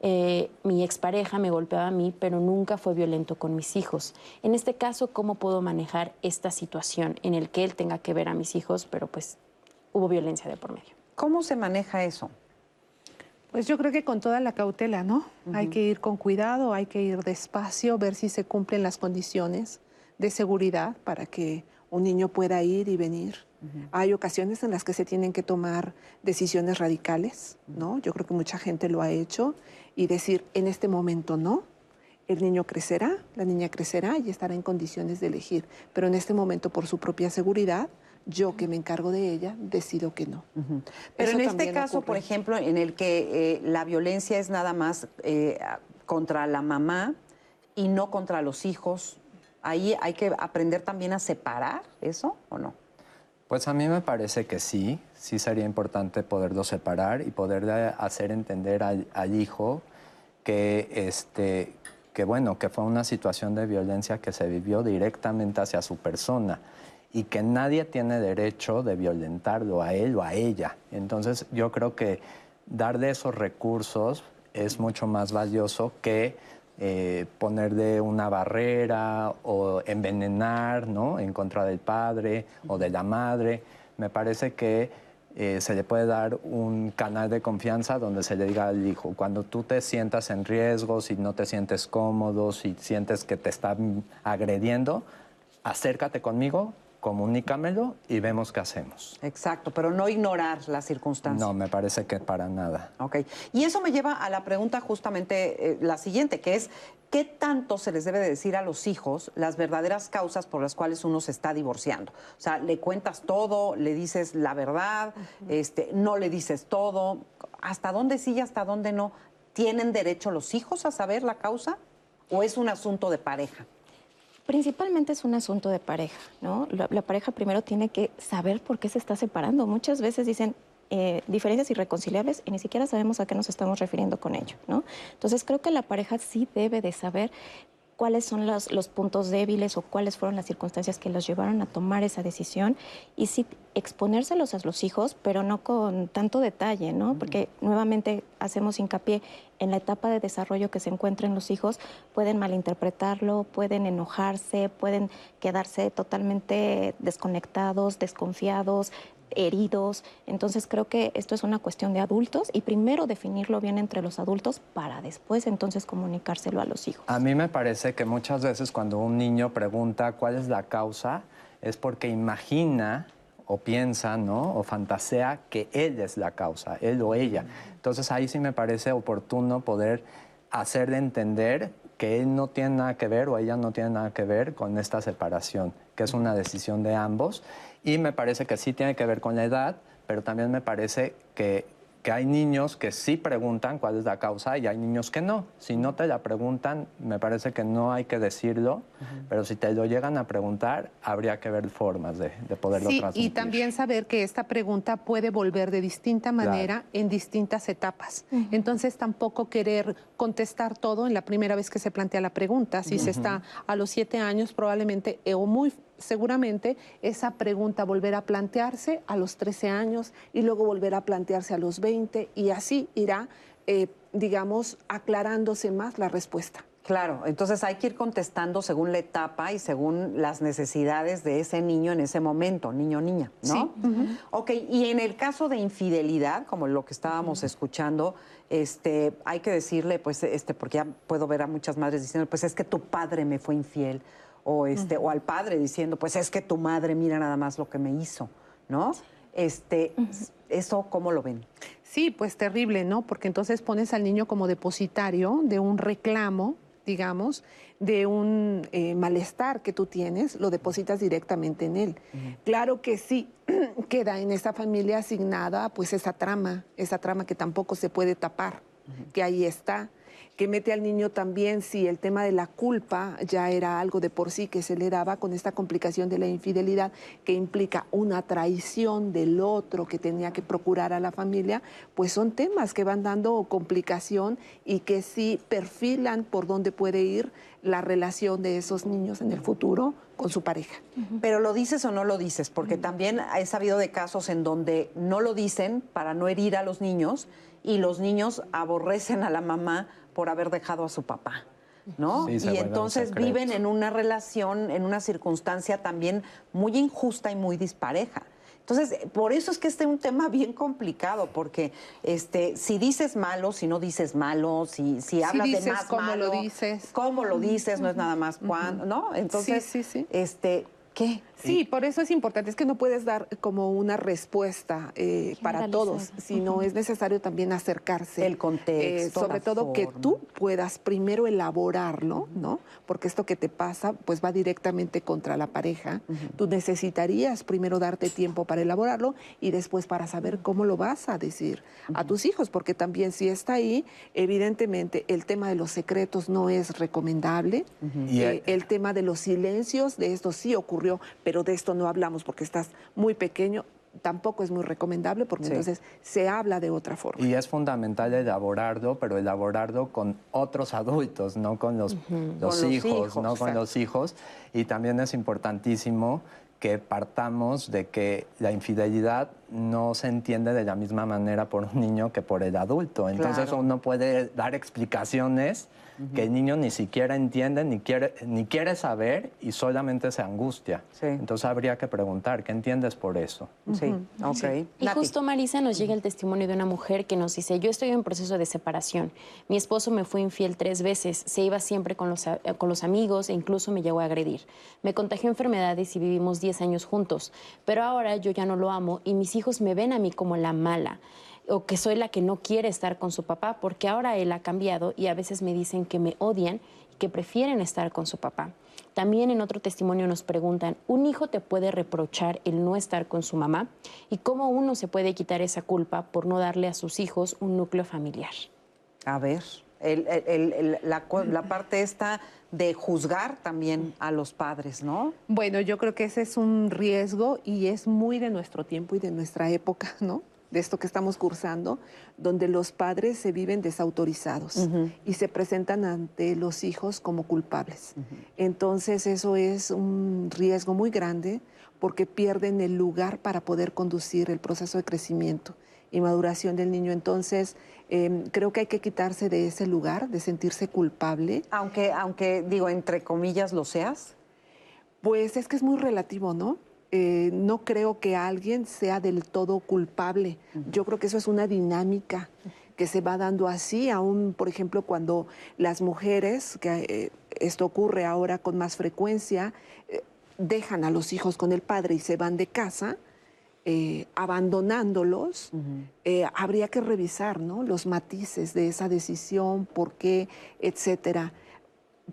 Eh, mi expareja me golpeaba a mí, pero nunca fue violento con mis hijos. En este caso, ¿cómo puedo manejar esta situación en el que él tenga que ver a mis hijos, pero pues hubo violencia de por medio? ¿Cómo se maneja eso? Pues yo creo que con toda la cautela, ¿no? Hay que ir con cuidado, hay que ir despacio, ver si se cumplen las condiciones de seguridad para que un niño pueda ir y venir. Hay ocasiones en las que se tienen que tomar decisiones radicales, ¿no? Yo creo que mucha gente lo ha hecho y decir, en este momento no, el niño crecerá, la niña crecerá y estará en condiciones de elegir, pero en este momento por su propia seguridad, yo que me encargo de ella, decido que no. Pero en este caso, por ejemplo, en el que eh, la violencia es nada más eh, contra la mamá y no contra los hijos, ahí hay que aprender también a separar eso o no? Pues a mí me parece que sí, sí sería importante poderlo separar y poder hacer entender al, hijo que, este, que, bueno, que fue una situación de violencia que se vivió directamente hacia su persona y que nadie tiene derecho de violentarlo a él o a ella. Entonces yo creo que darle esos recursos es mucho más valioso que eh, ponerle una barrera o envenenar ¿no? en contra del padre o de la madre. Me parece que eh, se le puede dar un canal de confianza donde se le diga al hijo, cuando tú te sientas en riesgo, si no te sientes cómodo, si sientes que te están agrediendo, acércate conmigo comunícamelo y vemos qué hacemos. Exacto, pero no ignorar las circunstancias. No, me parece que para nada. Ok. Y eso me lleva a la pregunta justamente eh, la siguiente, que es, ¿qué tanto se les debe de decir a los hijos las verdaderas causas por las cuales uno se está divorciando? O sea, le cuentas todo, le dices la verdad, este, no le dices todo, ¿hasta dónde sí y hasta dónde no? ¿Tienen derecho los hijos a saber la causa o es un asunto de pareja? Principalmente es un asunto de pareja, ¿no? La, pareja primero tiene que saber por qué se está separando. Muchas veces dicen eh, diferencias irreconciliables y ni siquiera sabemos a qué nos estamos refiriendo con ello, ¿no? Entonces creo que la pareja sí debe de saber cuáles son los, los, puntos débiles o cuáles fueron las circunstancias que los llevaron a tomar esa decisión y sí exponérselos a los hijos, pero no con tanto detalle, ¿no? Porque nuevamente hacemos hincapié en la etapa de desarrollo que se encuentran los hijos, pueden malinterpretarlo, pueden enojarse, pueden quedarse totalmente desconectados, desconfiados, heridos. Entonces creo que esto es una cuestión de adultos y primero definirlo bien entre los adultos para después entonces comunicárselo a los hijos. A mí me parece que muchas veces cuando un niño pregunta cuál es la causa es porque imagina o piensa, ¿no? O fantasea que él es la causa, él o ella. Entonces ahí sí me parece oportuno poder hacerle entender que él no tiene nada que ver o ella no tiene nada que ver con esta separación, que es una decisión de ambos y me parece que sí tiene que ver con la edad, pero también me parece que, que, hay niños que sí preguntan cuál es la causa y hay niños que no. Si no te la preguntan, me parece que no hay que decirlo, uh -huh. pero si te lo llegan a preguntar, habría que ver formas de, de poderlo sí, transmitir. Y también saber que esta pregunta puede volver de distinta manera claro. en distintas etapas. Uh -huh. Entonces tampoco querer contestar todo en la primera vez que se plantea la pregunta. Si uh -huh. se está a los siete años, probablemente o muy seguramente esa pregunta volverá a plantearse a los 13 años y luego volverá a plantearse a los 20 y así irá, eh, digamos, aclarándose más la respuesta. Claro, entonces hay que ir contestando según la etapa y según las necesidades de ese niño en ese momento, niño o niña, ¿no? Sí. Uh -huh. Ok, y en el caso de infidelidad, como lo que estábamos uh -huh. escuchando, este, hay que decirle, pues, este, porque ya puedo ver a muchas madres diciendo, pues es que tu padre me fue infiel o, este, uh -huh. o al padre diciendo, pues es que tu madre mira nada más lo que me hizo, ¿no? Este, uh -huh. ¿Eso cómo lo ven? Sí, pues terrible, ¿no? Porque entonces pones al niño como depositario de un reclamo, digamos, de un eh, malestar que tú tienes, lo depositas directamente en él. Uh -huh. Claro que sí, (clears throat) queda en esa familia asignada pues esa trama, esa trama que tampoco se puede tapar, uh -huh. que ahí está que mete al niño también si el tema de la culpa ya era algo de por sí que se le daba con esta complicación de la infidelidad que implica una traición del otro que tenía que procurar a la familia, pues son temas que van dando complicación y que sí perfilan por dónde puede ir la relación de esos niños en el futuro con su pareja. Pero lo dices o no lo dices, porque también he sabido de casos en donde no lo dicen para no herir a los niños y los niños aborrecen a la mamá por haber dejado a su papá. ¿no? Sí, y entonces viven en una relación, en una circunstancia también muy injusta y muy dispareja. Entonces, por eso es que este es un tema bien complicado, porque este, si dices malo, si no dices malo, si, si hablas si dices de más cómo malo, lo dices. cómo lo dices, no es nada más cuándo, ¿no? Entonces, sí, sí, sí. este, ¿qué? Sí, por eso es importante. Es que no puedes dar como una respuesta eh, para todos, sino es necesario también acercarse. El contexto. Eh, sobre todo forma. que tú puedas primero elaborarlo, ¿no? Porque esto que te pasa, pues va directamente contra la pareja. Uh -huh. Tú necesitarías primero darte tiempo para elaborarlo y después para saber cómo lo vas a decir uh -huh. a tus hijos, porque también si está ahí, evidentemente el tema de los secretos no es recomendable. Uh -huh. eh, el tema de los silencios, de esto sí ocurrió pero de esto no hablamos porque estás muy pequeño, tampoco es muy recomendable porque sí. entonces se habla de otra forma. Y es fundamental elaborarlo, pero elaborarlo con otros adultos, no con los, uh -huh. los, con hijos, los hijos, no con los hijos. Y también es importantísimo que partamos de que la infidelidad no se entiende de la misma manera por un niño que por el adulto. Entonces Claro. uno puede dar explicaciones que el niño ni siquiera entiende, ni quiere, ni quiere saber y solamente se angustia. Sí. Entonces habría que preguntar, ¿qué entiendes por eso? Sí, ok. Y Nati. justo Marisa nos llega el testimonio de una mujer que nos dice, yo estoy en proceso de separación. Mi esposo me fue infiel tres veces, se iba siempre con los, a- con los amigos e incluso me llegó a agredir. Me contagió enfermedades y vivimos 10 años juntos, pero ahora yo ya no lo amo y mis hijos me ven a mí como la mala o que soy la que no quiere estar con su papá porque ahora él ha cambiado y a veces me dicen que me odian y que prefieren estar con su papá. También en otro testimonio nos preguntan, ¿un hijo te puede reprochar el no estar con su mamá? ¿Y cómo uno se puede quitar esa culpa por no darle a sus hijos un núcleo familiar? A ver, el- la, la parte esta de juzgar también a los padres, ¿no? Bueno, yo creo que ese es un riesgo y es muy de nuestro tiempo y de nuestra época, ¿no? De esto que estamos cursando, donde los padres se viven desautorizados y se presentan ante los hijos como culpables. Entonces eso es un riesgo muy grande porque pierden el lugar para poder conducir el proceso de crecimiento y maduración del niño. Entonces em, creo que hay que quitarse de ese lugar, de sentirse culpable. Aunque, aunque digo, entre comillas, lo seas. Pues es que es muy relativo, ¿no? Eh, no creo que alguien sea del todo culpable. Yo creo que eso es una dinámica que se va dando así, aún, por ejemplo, cuando las mujeres, que eh, esto ocurre ahora con más frecuencia, eh, dejan a los hijos con el padre y se van de casa, eh, abandonándolos, eh, habría que revisar ¿no? los matices de esa decisión, por qué, etcétera.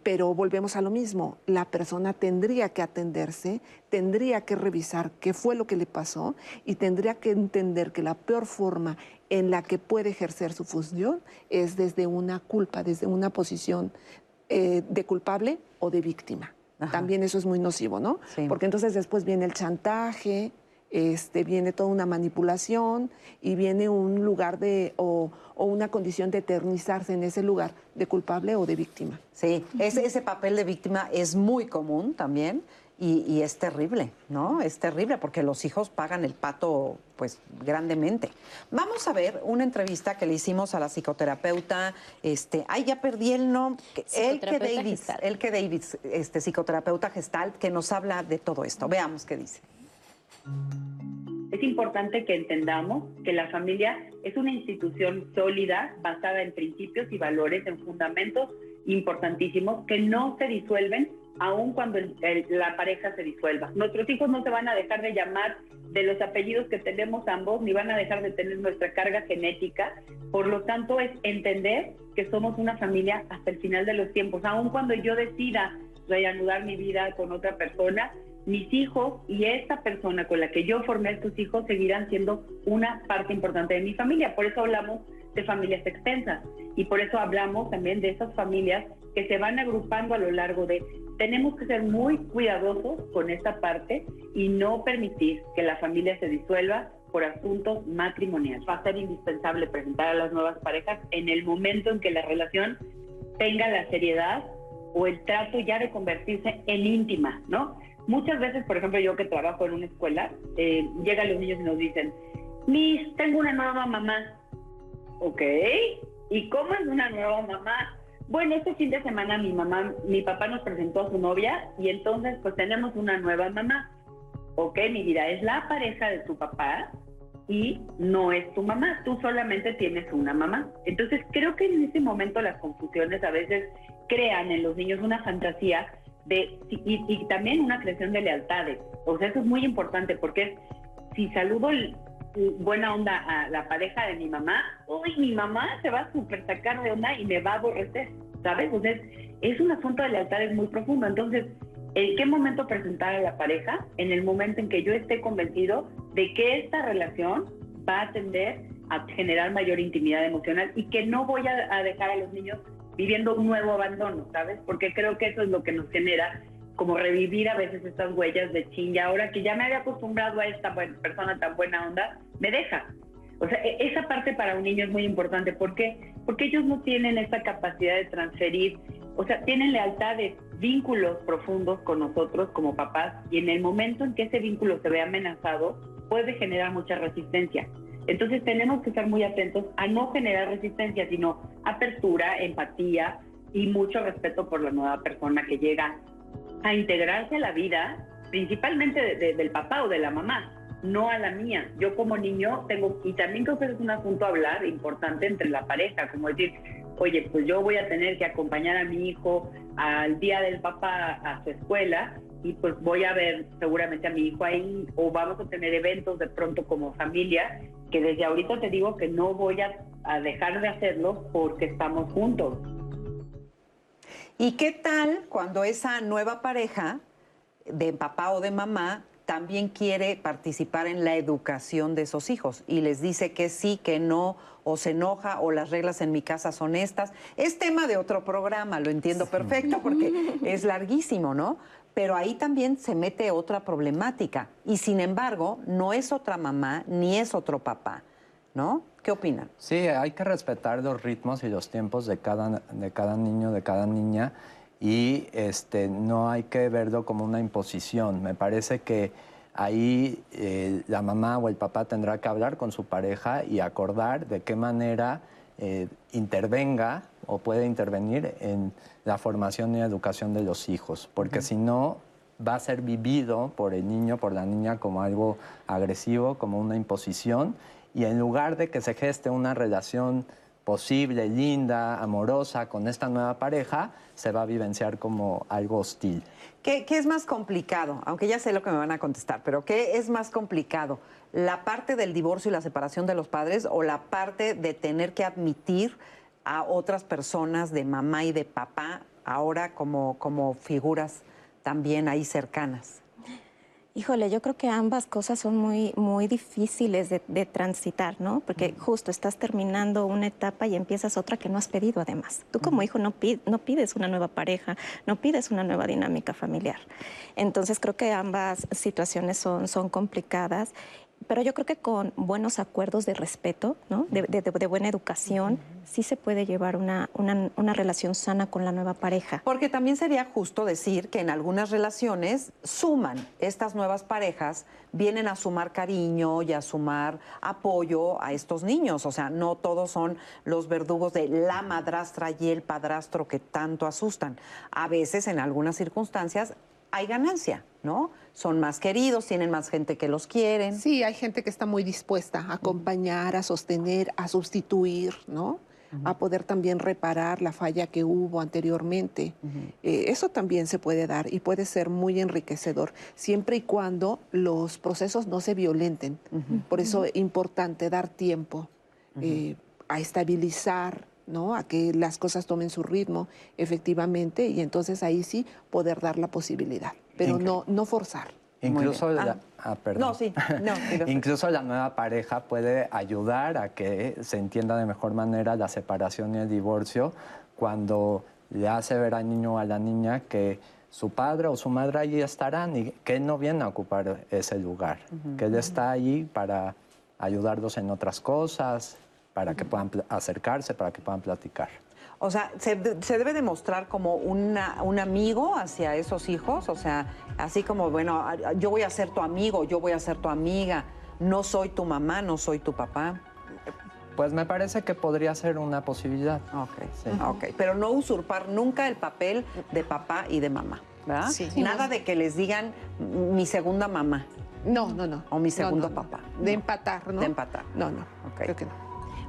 Pero volvemos a lo mismo, la persona tendría que atenderse, tendría que revisar qué fue lo que le pasó y tendría que entender que la peor forma en la que puede ejercer su función es desde una culpa, desde una posición eh, de culpable o de víctima. Ajá. También eso es muy nocivo, ¿no? Sí. Porque entonces después viene el chantaje, este, viene toda una manipulación y viene un lugar de, o, o una condición de eternizarse en ese lugar de culpable o de víctima. Sí, ese, ese papel de víctima es muy común también y, y es terrible, ¿no? Es terrible porque los hijos pagan el pato, pues, grandemente. Vamos a ver una entrevista que le hicimos a la psicoterapeuta, este, ay, ya perdí el nombre, Elke Psicoterapeuta Davis, Gestalt. Elke Davis, este, psicoterapeuta gestalt, que nos habla de todo esto. Veamos qué dice. Es importante que entendamos que la familia es una institución sólida basada en principios y valores, en fundamentos importantísimos que no se disuelven aun cuando el- el- la pareja se disuelva. Nuestros hijos no se van a dejar de llamar de los apellidos que tenemos ambos, ni van a dejar de tener nuestra carga genética. Por lo tanto, es entender que somos una familia hasta el final de los tiempos. Aun cuando yo decida reanudar mi vida con otra persona, mis hijos y esta persona con la que yo formé estos hijos seguirán siendo una parte importante de mi familia. Por eso hablamos de familias extensas y por eso hablamos también de esas familias que se van agrupando a lo largo de... Tenemos que ser muy cuidadosos con esta parte y no permitir que la familia se disuelva por asuntos matrimoniales. Va a ser indispensable presentar a las nuevas parejas en el momento en que la relación tenga la seriedad o el trato ya de convertirse en íntima, ¿no? Muchas veces, por ejemplo, yo que trabajo en una escuela, eh, llegan los niños y nos dicen, Miss, tengo una nueva mamá. Ok, ¿y cómo es una nueva mamá? Bueno, este fin de semana mi mamá, mi papá nos presentó a su novia y entonces pues tenemos una nueva mamá. Ok, mi vida, es la pareja de tu papá y no es tu mamá, tú solamente tienes una mamá. Entonces creo que en ese momento las confusiones a veces crean en los niños una fantasía de, y, y también una creación de lealtades. O sea, eso es muy importante porque es, si saludo el- buena onda a la pareja de mi mamá, uy, mi mamá se va a super sacar de onda y me va a aborrecer, ¿sabes? Entonces, es un asunto de lealtades muy profundo. Entonces, ¿en qué momento presentar a la pareja? En el momento en que yo esté convencido de que esta relación va a tender a generar mayor intimidad emocional y que no voy a dejar a los niños viviendo un nuevo abandono, ¿sabes? Porque creo que eso es lo que nos genera como revivir a veces estas huellas de chin, y ahora que ya me había acostumbrado a esta buen- persona tan buena onda, me deja. O sea, e- esa parte para un niño es muy importante. ¿Por qué? Porque ellos no tienen esa capacidad de transferir, o sea, tienen lealtades, vínculos profundos con nosotros como papás, y en el momento en que ese vínculo se ve amenazado, puede generar mucha resistencia. Entonces tenemos que estar muy atentos a no generar resistencia, sino apertura, empatía y mucho respeto por la nueva persona que llega a integrarse a la vida, principalmente del papá o de la mamá, no a la mía. Yo como niño tengo, y también creo que es un asunto a hablar importante entre la pareja, como decir, oye, pues yo voy a tener que acompañar a mi hijo al día del papá a su escuela y pues voy a ver seguramente a mi hijo ahí o vamos a tener eventos de pronto como familia que desde ahorita te digo que no voy a, dejar de hacerlo porque estamos juntos. ¿Y qué tal cuando esa nueva pareja de papá o de mamá también quiere participar en la educación de esos hijos y les dice que sí, que no, o se enoja, o las reglas en mi casa son estas. Es tema de otro programa, lo entiendo perfecto porque (laughs) es larguísimo, ¿no? Pero ahí también se mete otra problemática y sin embargo no es otra mamá ni es otro papá, ¿no? ¿Qué opinan? Sí, hay que respetar los ritmos y los tiempos de cada, de cada niño, de cada niña y este, no hay que verlo como una imposición. Me parece que ahí eh, la mamá o el papá tendrá que hablar con su pareja y acordar de qué manera eh, intervenga o puede intervenir en la formación y educación de los hijos, porque si no va a ser vivido por el niño, por la niña como algo agresivo, como una imposición, y en lugar de que se geste una relación posible, linda, amorosa con esta nueva pareja, se va a vivenciar como algo hostil. ¿Qué, es más complicado? Aunque ya sé lo que me van a contestar, pero ¿qué es más complicado? ¿La parte del divorcio y la separación de los padres o la parte de tener que admitir a otras personas de mamá y de papá ahora como, como figuras también ahí cercanas? Híjole, yo creo que ambas cosas son muy, muy difíciles de, transitar, ¿no? Porque justo estás terminando una etapa y empiezas otra que no has pedido además. Tú como hijo no, no pides una nueva pareja, no pides una nueva dinámica familiar. Entonces creo que ambas situaciones son, son complicadas pero yo creo que con buenos acuerdos de respeto, ¿no? de, buena educación, sí se puede llevar una, una, relación sana con la nueva pareja. Porque también sería justo decir que en algunas relaciones suman estas nuevas parejas, vienen a sumar cariño y a sumar apoyo a estos niños. O sea, no todos son los verdugos de la madrastra y el padrastro que tanto asustan. A veces, en algunas circunstancias, hay ganancia, ¿no? Son más queridos, tienen más gente que los quieren. Sí, hay gente que está muy dispuesta a acompañar, a sostener, a sustituir, ¿no? A poder también reparar la falla que hubo anteriormente. Eh, eso también se puede dar y puede ser muy enriquecedor, siempre y cuando los procesos no se violenten. Por eso es importante dar tiempo eh, a estabilizar ¿no? A que las cosas tomen su ritmo, efectivamente, y entonces ahí sí poder dar la posibilidad, pero no, no forzar. Incluso la, ah. ah no, sí. no, (laughs) Incluso la nueva pareja puede ayudar a que se entienda de mejor manera la separación y el divorcio cuando le hace ver al niño o a la niña que su padre o su madre allí estarán y que él no viene a ocupar ese lugar, que él está allí para ayudarlos en otras cosas, para que puedan acercarse, para que puedan platicar. O sea, ¿se, debe demostrar como una, un amigo hacia esos hijos? O sea, así como, bueno, yo voy a ser tu amigo, yo voy a ser tu amiga, no soy tu mamá, no soy tu papá. Pues me parece que podría ser una posibilidad. Ok, sí. ok. Pero no usurpar nunca el papel de papá y de mamá, ¿verdad? Sí. Nada de que les digan mi segunda mamá. No, no, no. O mi segundo papá. De empatar, ¿no? De empatar. No, no. Okay. Creo que no.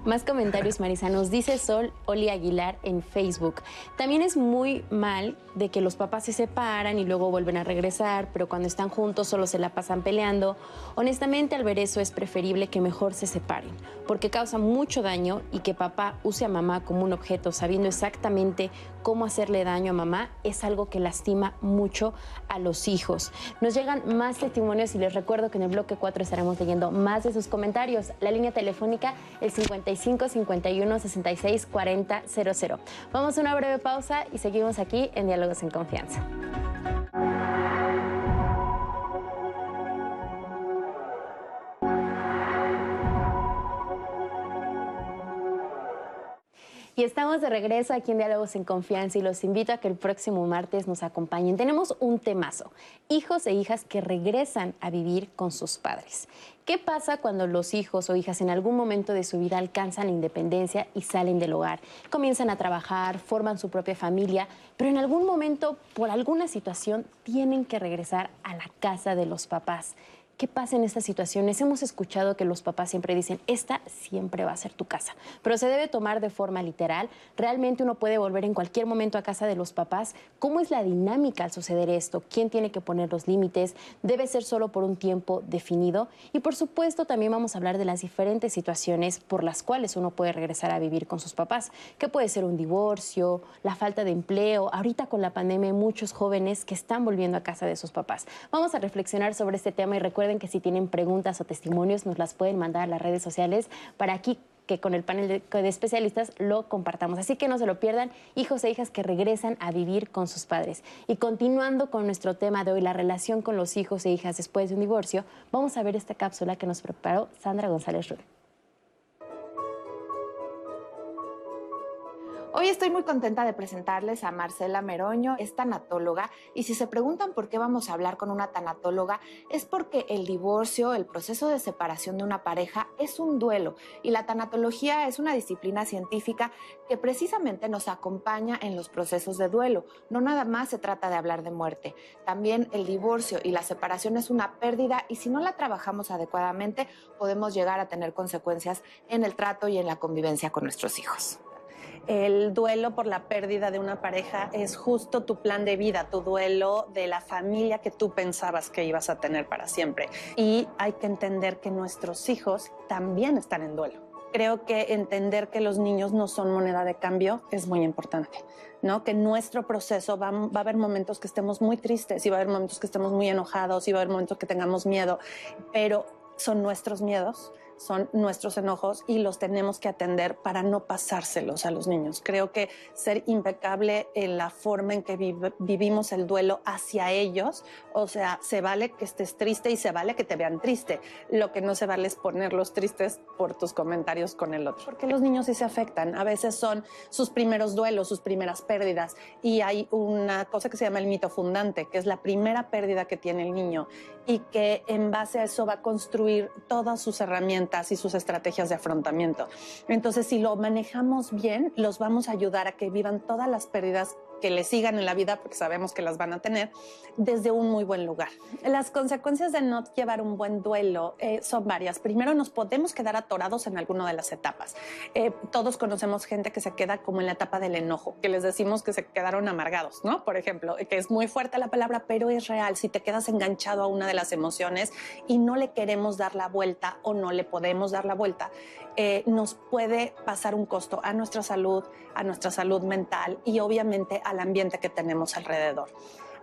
Más comentarios, Marisa. Nos dice Sol Oli Aguilar en Facebook. También es muy mal de que los papás se separan y luego vuelven a regresar, pero cuando están juntos solo se la pasan peleando. Honestamente, al ver eso es preferible que mejor se separen, porque causa mucho daño y que papá use a mamá como un objeto sabiendo exactamente cómo hacerle daño a mamá es algo que lastima mucho a los hijos. Nos llegan más testimonios y les recuerdo que en el bloque 4 estaremos leyendo más de sus comentarios. La línea telefónica el 55 51 66 40 00. Vamos a una breve pausa y seguimos aquí en Diálogos en Confianza. Y estamos de regreso aquí en Diálogos en Confianza y los invito a que el próximo martes nos acompañen. Tenemos un temazo, hijos e hijas que regresan a vivir con sus padres. ¿Qué pasa cuando los hijos o hijas en algún momento de su vida alcanzan la independencia y salen del hogar? Comienzan a trabajar, forman su propia familia, pero en algún momento, por alguna situación, tienen que regresar a la casa de los papás. ¿Qué pasa en estas situaciones? Hemos escuchado que los papás siempre dicen, esta siempre va a ser tu casa, pero se debe tomar de forma literal. Realmente uno puede volver en cualquier momento a casa de los papás. ¿Cómo es la dinámica al suceder esto? ¿Quién tiene que poner los límites? ¿Debe ser solo por un tiempo definido? Y por supuesto también vamos a hablar de las diferentes situaciones por las cuales uno puede regresar a vivir con sus papás, que puede ser un divorcio, la falta de empleo. Ahorita con la pandemia hay muchos jóvenes que están volviendo a casa de sus papás. Vamos a reflexionar sobre este tema y recuerden Recuerden que si tienen preguntas o testimonios nos las pueden mandar a las redes sociales para aquí que con el panel de, especialistas lo compartamos. Así que no se lo pierdan, hijos e hijas que regresan a vivir con sus padres. Y continuando con nuestro tema de hoy, la relación con los hijos e hijas después de un divorcio, vamos a ver esta cápsula que nos preparó Sandra González Rude. Hoy estoy muy contenta de presentarles a Marcela Meroño, es tanatóloga, y si se preguntan por qué vamos a hablar con una tanatóloga, es porque el divorcio, el proceso de separación de una pareja es un duelo, y la tanatología es una disciplina científica que precisamente nos acompaña en los procesos de duelo. No nada más se trata de hablar de muerte, también el divorcio y la separación es una pérdida y si no la trabajamos adecuadamente podemos llegar a tener consecuencias en el trato y en la convivencia con nuestros hijos el duelo por la pérdida de una pareja es justo tu plan de vida, tu duelo de la familia que tú pensabas que ibas a tener para siempre. Y hay que entender que nuestros hijos también están en duelo. Creo que entender que los niños no son moneda de cambio es muy importante, ¿no? Que nuestro proceso va, a haber momentos que estemos muy tristes y va a haber momentos que estemos muy enojados y va a haber momentos que tengamos miedo, pero son nuestros miedos son nuestros enojos y los tenemos que atender para no pasárselos a los niños. Creo que ser impecable en la forma en que vivimos el duelo hacia ellos, o sea, se vale que estés triste y se vale que te vean triste. Lo que no se vale es ponerlos tristes por tus comentarios con el otro. Porque los niños sí se afectan. A veces son sus primeros duelos, sus primeras pérdidas. Y hay una cosa que se llama el mito fundante, que es la primera pérdida que tiene el niño y que en base a eso va a construir todas sus herramientas y sus estrategias de afrontamiento. Entonces, si lo manejamos bien, los vamos a ayudar a que vivan todas las pérdidas que le sigan en la vida, porque sabemos que las van a tener, desde un muy buen lugar. Las consecuencias de no llevar un buen duelo eh, son varias. Primero, nos podemos quedar atorados en alguna de las etapas. Eh, todos conocemos gente que se queda como en la etapa del enojo, que les decimos que se quedaron amargados, ¿no? Por ejemplo, que es muy fuerte la palabra, pero es real. Si te quedas enganchado a una de las emociones y no le queremos dar la vuelta o no le podemos dar la vuelta, eh, nos puede pasar un costo a nuestra salud, a nuestra salud mental y obviamente al ambiente que tenemos alrededor.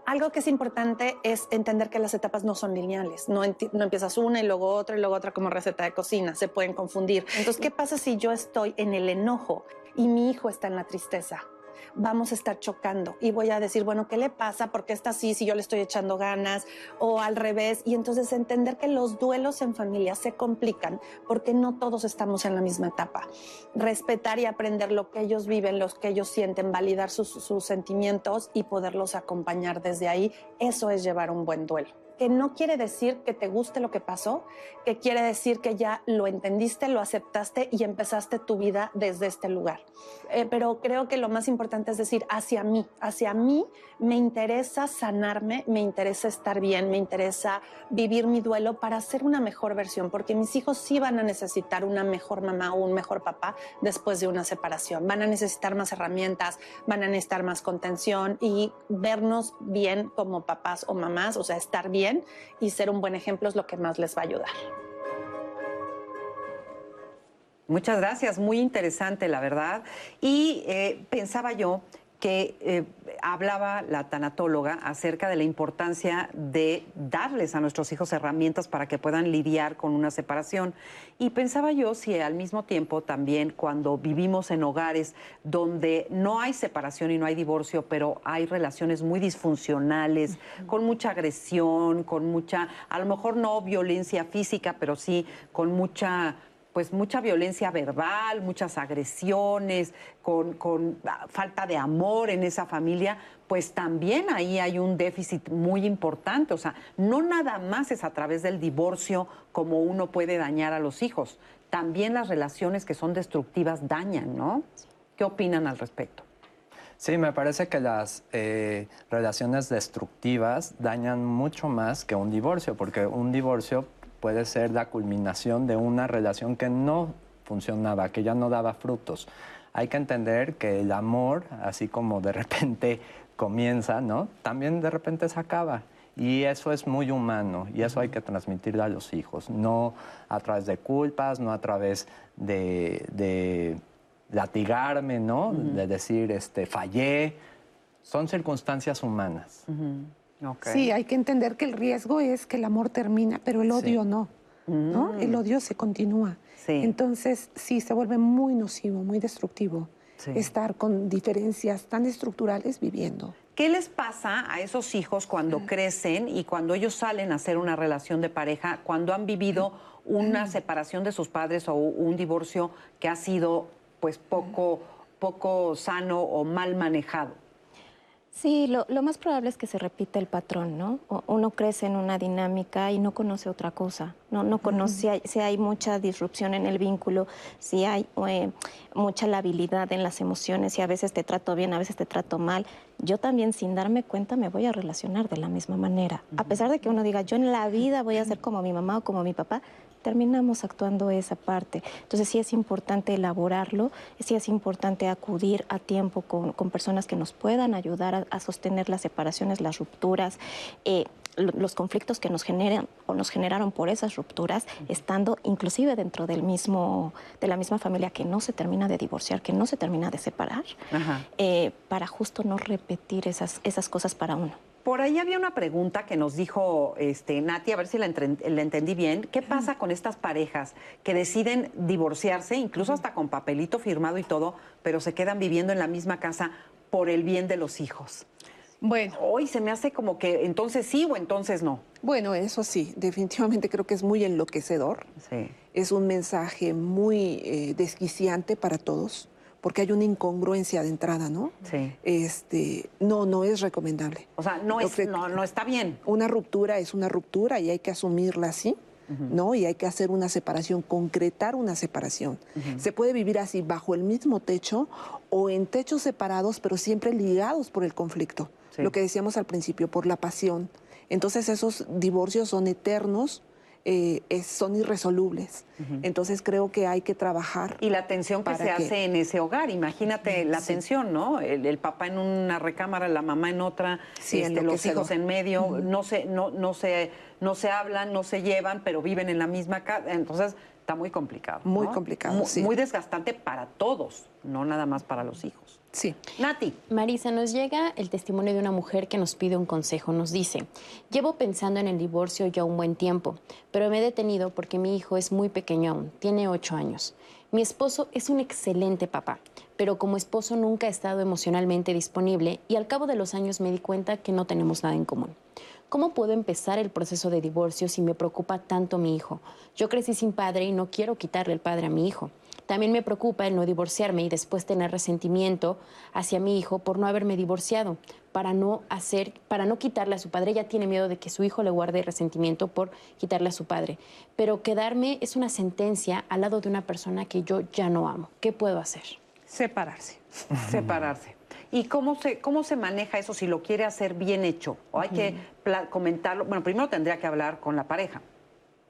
Algo que es importante es entender que las etapas no son lineales, no, no, empiezas una y luego otra y luego otra como receta de cocina, se pueden confundir. Entonces, ¿qué pasa si yo estoy en el enojo y mi hijo está en la tristeza? Vamos a estar chocando y voy a decir, bueno, ¿qué le pasa? ¿Por qué está así si yo le estoy echando ganas? O al revés. Y entonces entender que los duelos en familia se complican porque no todos estamos en la misma etapa. Respetar y aprender lo que ellos viven, lo que ellos sienten, validar sus, sus sentimientos y poderlos acompañar desde ahí, eso es llevar un buen duelo no quiere decir que te guste lo que pasó, que quiere decir que ya lo entendiste, lo aceptaste y empezaste tu vida desde este lugar. Eh, pero creo que lo más importante es decir, hacia mí, hacia mí me interesa sanarme, me interesa estar bien, me interesa vivir mi duelo para ser una mejor versión, porque mis hijos sí van a necesitar una mejor mamá o un mejor papá después de una separación. Van a necesitar más herramientas, van a necesitar más contención y vernos bien como papás o mamás, o sea, estar bien y ser un buen ejemplo es lo que más les va a ayudar. Muchas gracias, muy interesante la verdad. Y eh, pensaba yo que eh, hablaba la tanatóloga acerca de la importancia de darles a nuestros hijos herramientas para que puedan lidiar con una separación. Y pensaba yo si al mismo tiempo también cuando vivimos en hogares donde no hay separación y no hay divorcio, pero hay relaciones muy disfuncionales, con mucha agresión, con mucha, a lo mejor no violencia física, pero sí con mucha pues mucha violencia verbal, muchas agresiones, con, con ah, falta de amor en esa familia, pues también ahí hay un déficit muy importante. O sea, no nada más es a través del divorcio como uno puede dañar a los hijos, también las relaciones que son destructivas dañan, ¿no? ¿Qué opinan al respecto? Sí, me parece que las eh, relaciones destructivas dañan mucho más que un divorcio, porque un divorcio puede ser la culminación de una relación que no funcionaba, que ya no daba frutos. Hay que entender que el amor, así como de repente (laughs) comienza, ¿no? También de repente se acaba. Y eso es muy humano y eso hay que transmitirle a los hijos, no a través de culpas, no a través de, latigarme, ¿no? De decir, este, fallé. Son circunstancias humanas. Sí, hay que entender que el riesgo es que el amor termina, pero el odio no. ¿no? El odio se continúa. Entonces, sí, se vuelve muy nocivo, muy destructivo estar con diferencias tan estructurales viviendo. ¿Qué les pasa a esos hijos cuando crecen y cuando ellos salen a hacer una relación de pareja, cuando han vivido una separación de sus padres o un divorcio que ha sido pues poco, poco sano o mal manejado? Sí, lo, más probable es que se repita el patrón, ¿no? Uno crece en una dinámica y no conoce otra cosa, no, no conoce si hay, mucha disrupción en el vínculo, si hay eh, mucha labilidad en las emociones, si a veces te trato bien, a veces te trato mal. Yo también sin darme cuenta me voy a relacionar de la misma manera. A pesar de que uno diga, yo en la vida voy a ser como mi mamá o como mi papá, terminamos actuando esa parte. Entonces sí es importante elaborarlo, sí es importante acudir a tiempo con, personas que nos puedan ayudar a, sostener las separaciones, las rupturas. Eh, los conflictos que nos generan o nos generaron por esas rupturas, estando inclusive dentro del mismo, de la misma familia que no se termina de divorciar, que no se termina de separar, eh, para justo no repetir esas, esas cosas para uno. Por ahí había una pregunta que nos dijo este, Nati, a ver si la, entendí bien. ¿Qué pasa con estas parejas que deciden divorciarse, incluso hasta con papelito firmado y todo, pero se quedan viviendo en la misma casa por el bien de los hijos? Bueno. Hoy se me hace como que entonces sí o entonces no. Bueno, eso sí, definitivamente creo que es muy enloquecedor. Sí. Es un mensaje muy eh, desquiciante para todos porque hay una incongruencia de entrada, ¿no? Sí. Este, no, no es recomendable. O sea, no, es, no, está bien. Una ruptura es una ruptura y hay que asumirla así. ¿no? Y hay que hacer una separación, concretar una separación. Se puede vivir así bajo el mismo techo o en techos separados, pero siempre ligados por el conflicto. Lo que decíamos al principio, por la pasión. Entonces esos divorcios son eternos eh, son irresolubles. Entonces creo que hay que trabajar. Y la tensión que se hace en ese hogar, imagínate la tensión, ¿no? El, papá en una recámara, la mamá en otra, este, los hijos en medio, no, se, no, no, se, no se hablan, no se llevan, pero viven en la misma casa. Entonces está muy complicado. Muy complicado. Muy, muy desgastante para todos, no nada más para los hijos. Sí. Nati. Marisa, nos llega el testimonio de una mujer que nos pide un consejo. Nos dice, llevo pensando en el divorcio ya un buen tiempo, pero me he detenido porque mi hijo es muy pequeño aún, tiene ocho años. Mi esposo es un excelente papá, pero como esposo nunca ha estado emocionalmente disponible y al cabo de los años me di cuenta que no tenemos nada en común. ¿Cómo puedo empezar el proceso de divorcio si me preocupa tanto mi hijo? Yo crecí sin padre y no quiero quitarle el padre a mi hijo. También me preocupa el no divorciarme y después tener resentimiento hacia mi hijo por no haberme divorciado, para no hacer, para no quitarle a su padre. Ella tiene miedo de que su hijo le guarde resentimiento por quitarle a su padre. Pero quedarme es una sentencia al lado de una persona que yo ya no amo. ¿Qué puedo hacer? Separarse. Separarse. ¿Y cómo se, cómo se maneja eso si lo quiere hacer bien hecho? ¿O hay que comentarlo? Bueno, primero tendría que hablar con la pareja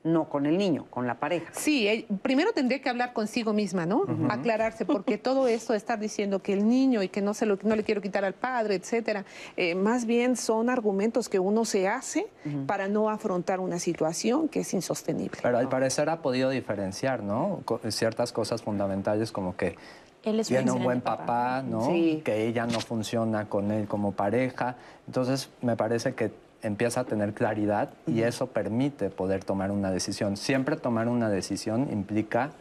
no con el niño, con la pareja. Sí, eh, primero tendría que hablar consigo misma, ¿no? Aclararse, porque todo esto de estar diciendo que el niño y que no, se lo, no le quiero quitar al padre, etcétera, eh, más bien son argumentos que uno se hace para no afrontar una situación que es insostenible. Pero al parecer ha podido diferenciar, ¿no? Ciertas cosas fundamentales como que él tiene un buen papá, ¿no? Que ella no funciona con él como pareja. Entonces, me parece que empieza a tener claridad y eso permite poder tomar una decisión. Siempre tomar una decisión implica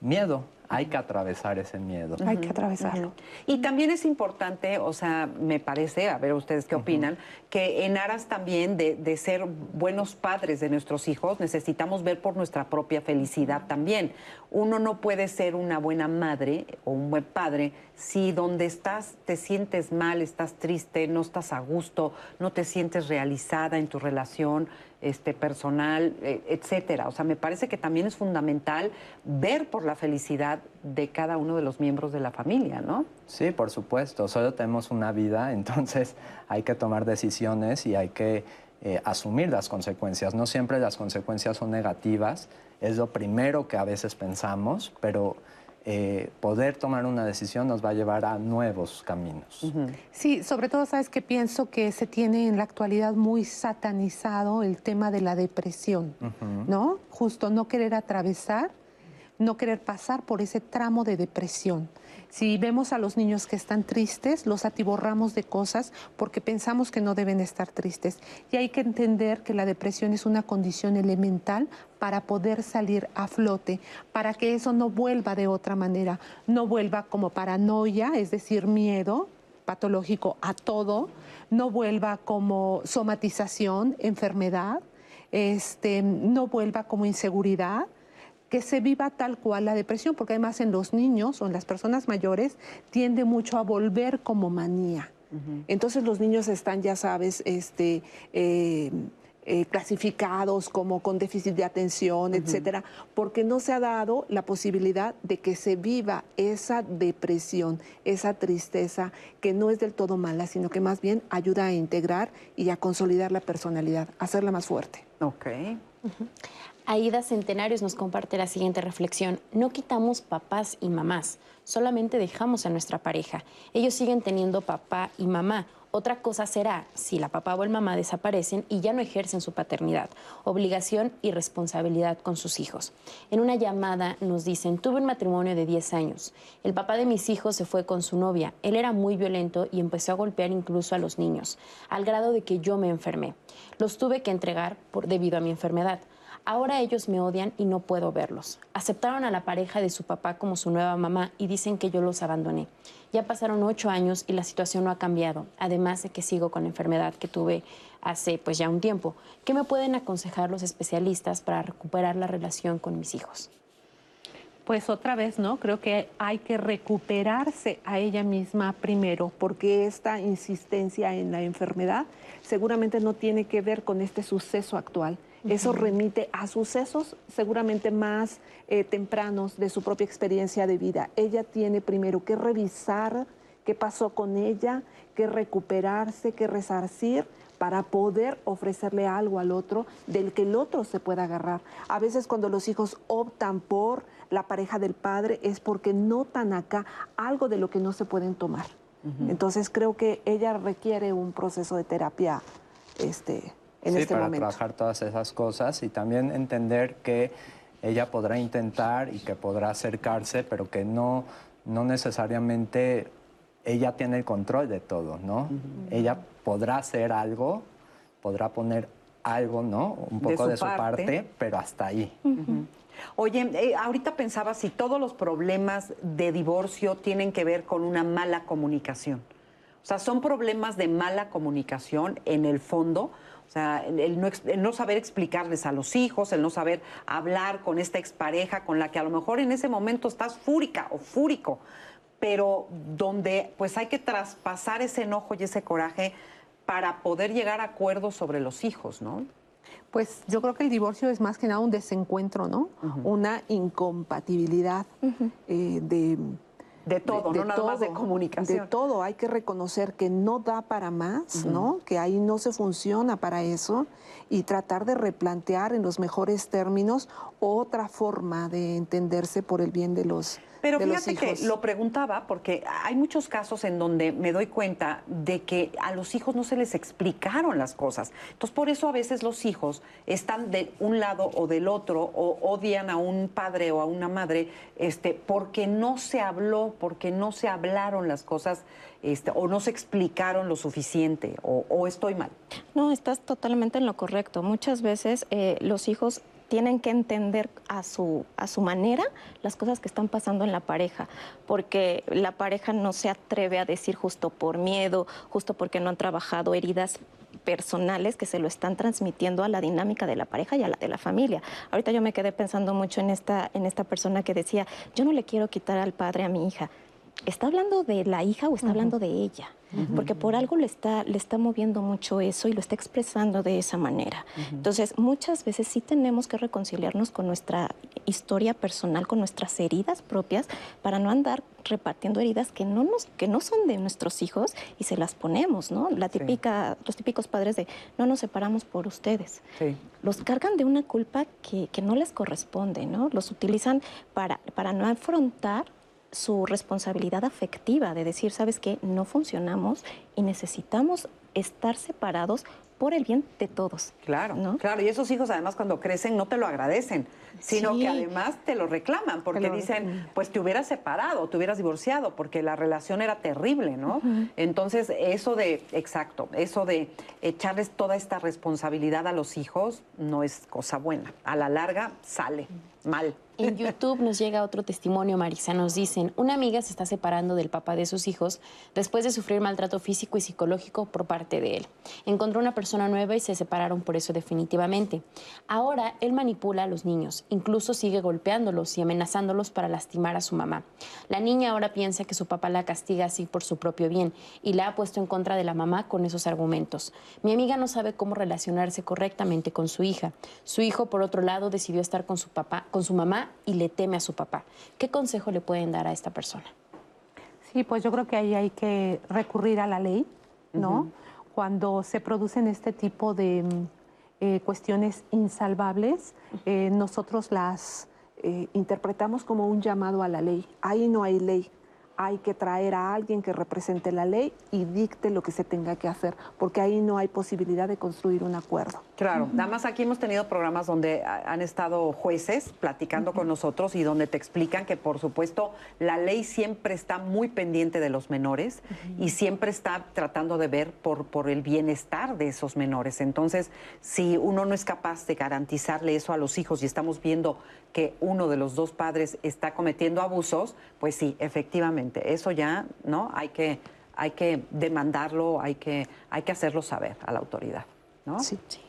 miedo hay que atravesar ese miedo. Hay que atravesarlo. Y también es importante, o sea, me parece, a ver ustedes qué opinan, que en aras también de, de ser buenos padres de nuestros hijos, necesitamos ver por nuestra propia felicidad también. Uno no puede ser una buena madre o un buen padre si donde estás te sientes mal, estás triste, no estás a gusto, no te sientes realizada en tu relación este, personal, eh, etcétera. O sea, me parece que también es fundamental ver por la felicidad de cada uno de los miembros de la familia, ¿no? Sí, por supuesto. Solo tenemos una vida, (laughs) entonces hay que tomar decisiones y hay que eh, asumir las consecuencias. No siempre las consecuencias son negativas, es lo primero que a veces pensamos, pero eh, poder tomar una decisión nos va a llevar a nuevos caminos. Sí, sobre todo, sabes que pienso que se tiene en la actualidad muy satanizado el tema de la depresión, ¿no? Justo no querer atravesar, no querer pasar por ese tramo de depresión. Si vemos a los niños que están tristes, los atiborramos de cosas porque pensamos que no deben estar tristes. Y hay que entender que la depresión es una condición elemental para poder salir a flote, para que eso no vuelva de otra manera, no vuelva como paranoia, es decir, miedo patológico a todo, no vuelva como somatización, enfermedad, este, no vuelva como inseguridad, que se viva tal cual la depresión, porque además en los niños o en las personas mayores tiende mucho a volver como manía. Entonces los niños están, ya sabes, este, eh, eh, clasificados como con déficit de atención, etcétera, porque no se ha dado la posibilidad de que se viva esa depresión, esa tristeza que no es del todo mala, sino que más bien ayuda a integrar y a consolidar la personalidad, a hacerla más fuerte. Ok. Aida Centenarios nos comparte la siguiente reflexión. No quitamos papás y mamás, solamente dejamos a nuestra pareja. Ellos siguen teniendo papá y mamá. Otra cosa será si la papá o el mamá desaparecen y ya no ejercen su paternidad, obligación y responsabilidad con sus hijos. En una llamada nos dicen, tuve un matrimonio de 10 años. El papá de mis hijos se fue con su novia. Él era muy violento y empezó a golpear incluso a los niños, al grado de que yo me enfermé. Los tuve que entregar por, debido a mi enfermedad. Ahora ellos me odian y no puedo verlos. Aceptaron a la pareja de su papá como su nueva mamá y dicen que yo los abandoné. Ya pasaron ocho años y la situación no ha cambiado, además de que sigo con la enfermedad que tuve hace pues ya un tiempo. ¿Qué me pueden aconsejar los especialistas para recuperar la relación con mis hijos? Pues otra vez, ¿no? Creo que hay que recuperarse a ella misma primero, porque esta insistencia en la enfermedad seguramente no tiene que ver con este suceso actual eso remite a sucesos seguramente más eh, tempranos de su propia experiencia de vida. Ella tiene primero que revisar qué pasó con ella, que recuperarse, que resarcir para poder ofrecerle algo al otro del que el otro se pueda agarrar. A veces cuando los hijos optan por la pareja del padre es porque notan acá algo de lo que no se pueden tomar. Entonces creo que ella requiere un proceso de terapia este, en sí, este para momento. trabajar todas esas cosas y también entender que ella podrá intentar y que podrá acercarse, pero que no, no necesariamente ella tiene el control de todo, ¿no? Ella podrá hacer algo, podrá poner algo, ¿no? Un poco de su, parte. pero hasta ahí. Oye, eh, ahorita pensaba si todos los problemas de divorcio tienen que ver con una mala comunicación. O sea, son problemas de mala comunicación en el fondo. O sea, el no, el no, saber explicarles a los hijos, el no saber hablar con esta expareja con la que a lo mejor en ese momento estás fúrica o fúrico, pero donde pues hay que traspasar ese enojo y ese coraje para poder llegar a acuerdos sobre los hijos, ¿no? Pues yo creo que el divorcio es más que nada un desencuentro, ¿no? Uh -huh. Una incompatibilidad uh -huh. eh, de de todo, de, de no nada todo, más de comunicación. De todo, hay que reconocer que no da para más, uh -huh. ¿no? Que ahí no se funciona para eso y tratar de replantear en los mejores términos otra forma de entenderse por el bien de los pero de fíjate los hijos. que lo preguntaba porque hay muchos casos en donde me doy cuenta de que a los hijos no se les explicaron las cosas. Entonces, por eso a veces los hijos están de un lado o del otro o odian a un padre o a una madre este, porque no se habló, porque no se hablaron las cosas este, o no se explicaron lo suficiente o, o, estoy mal. No, estás totalmente en lo correcto. Muchas veces eh, los hijos tienen que entender a su, a su manera las cosas que están pasando en la pareja, porque la pareja no se atreve a decir justo por miedo, justo porque no han trabajado heridas personales que se lo están transmitiendo a la dinámica de la pareja y a la de la familia. Ahorita yo me quedé pensando mucho en esta, en esta persona que decía, yo no le quiero quitar al padre a mi hija. ¿Está hablando de la hija o está hablando de ella? Porque por algo le está, le está moviendo mucho eso y lo está expresando de esa manera. Entonces, muchas veces sí tenemos que reconciliarnos con nuestra historia personal, con nuestras heridas propias, para no andar repartiendo heridas que no, nos, que no son de nuestros hijos y se las ponemos, ¿no? La típica, Los típicos padres de no nos separamos por ustedes. Los cargan de una culpa que, que no les corresponde, ¿no? Los utilizan para, para no afrontar su responsabilidad afectiva de decir, sabes qué, no funcionamos y necesitamos estar separados por el bien de todos. Claro, ¿no? claro. Y esos hijos además cuando crecen no te lo agradecen, sino que además te lo reclaman porque dicen, pues te hubieras separado, te hubieras divorciado, porque la relación era terrible, ¿no? Entonces, eso de, exacto, eso de echarles toda esta responsabilidad a los hijos no es cosa buena. A la larga sale mal. En YouTube nos llega otro testimonio, Marisa. Nos dicen, una amiga se está separando del papá de sus hijos después de sufrir maltrato físico y psicológico por parte de él. Encontró una persona nueva y se separaron por eso definitivamente. Ahora él manipula a los niños, incluso sigue golpeándolos y amenazándolos para lastimar a su mamá. La niña ahora piensa que su papá la castiga así por su propio bien y la ha puesto en contra de la mamá con esos argumentos. Mi amiga no sabe cómo relacionarse correctamente con su hija. Su hijo, por otro lado, decidió estar con su papá, con su mamá y le teme a su papá. ¿Qué consejo le pueden dar a esta persona? Sí, pues yo creo que ahí hay que recurrir a la ley, ¿no? Cuando se producen este tipo de mm, eh, cuestiones insalvables, eh, nosotros las eh, interpretamos como un llamado a la ley. Ahí no hay ley, hay que traer a alguien que represente la ley y dicte lo que se tenga que hacer, porque ahí no hay posibilidad de construir un acuerdo. Claro, nada más aquí hemos tenido programas donde han estado jueces platicando con nosotros y donde te explican que por supuesto la ley siempre está muy pendiente de los menores y siempre está tratando de ver por, por el bienestar de esos menores. Entonces, si uno no es capaz de garantizarle eso a los hijos y estamos viendo que uno de los dos padres está cometiendo abusos, pues sí, efectivamente, eso ya, ¿no? Hay que, hay que demandarlo, hay que, hay que hacerlo saber a la autoridad, ¿no? Sí, sí.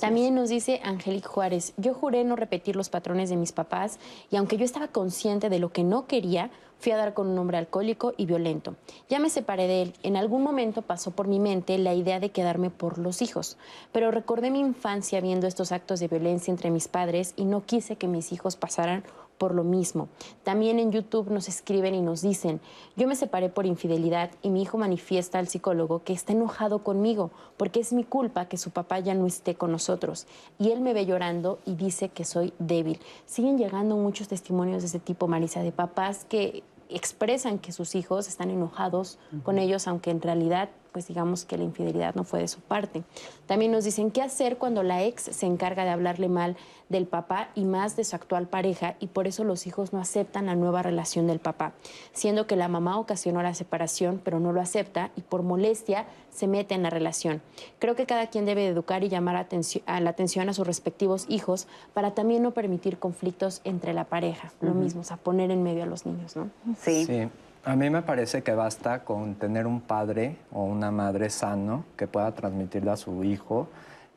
También nos dice Angélica Juárez, yo juré no repetir los patrones de mis papás y aunque yo estaba consciente de lo que no quería, fui a dar con un hombre alcohólico y violento. Ya me separé de él. En algún momento pasó por mi mente la idea de quedarme por los hijos, pero recordé mi infancia viendo estos actos de violencia entre mis padres y no quise que mis hijos pasaran por lo mismo. También en YouTube nos escriben y nos dicen, yo me separé por infidelidad y mi hijo manifiesta al psicólogo que está enojado conmigo porque es mi culpa que su papá ya no esté con nosotros. Y él me ve llorando y dice que soy débil. Siguen llegando muchos testimonios de ese tipo, Marisa, de papás que expresan que sus hijos están enojados con ellos, aunque en realidad pues digamos que la infidelidad no fue de su parte. También nos dicen qué hacer cuando la ex se encarga de hablarle mal del papá y más de su actual pareja y por eso los hijos no aceptan la nueva relación del papá, siendo que la mamá ocasionó la separación pero no lo acepta y por molestia se mete en la relación. Creo que cada quien debe educar y llamar a la atención a sus respectivos hijos para también no permitir conflictos entre la pareja. Lo mismo, o sea, poner en medio a los niños, ¿no? Sí. sí. A mí me parece que basta con tener un padre o una madre sano que pueda transmitirle a su hijo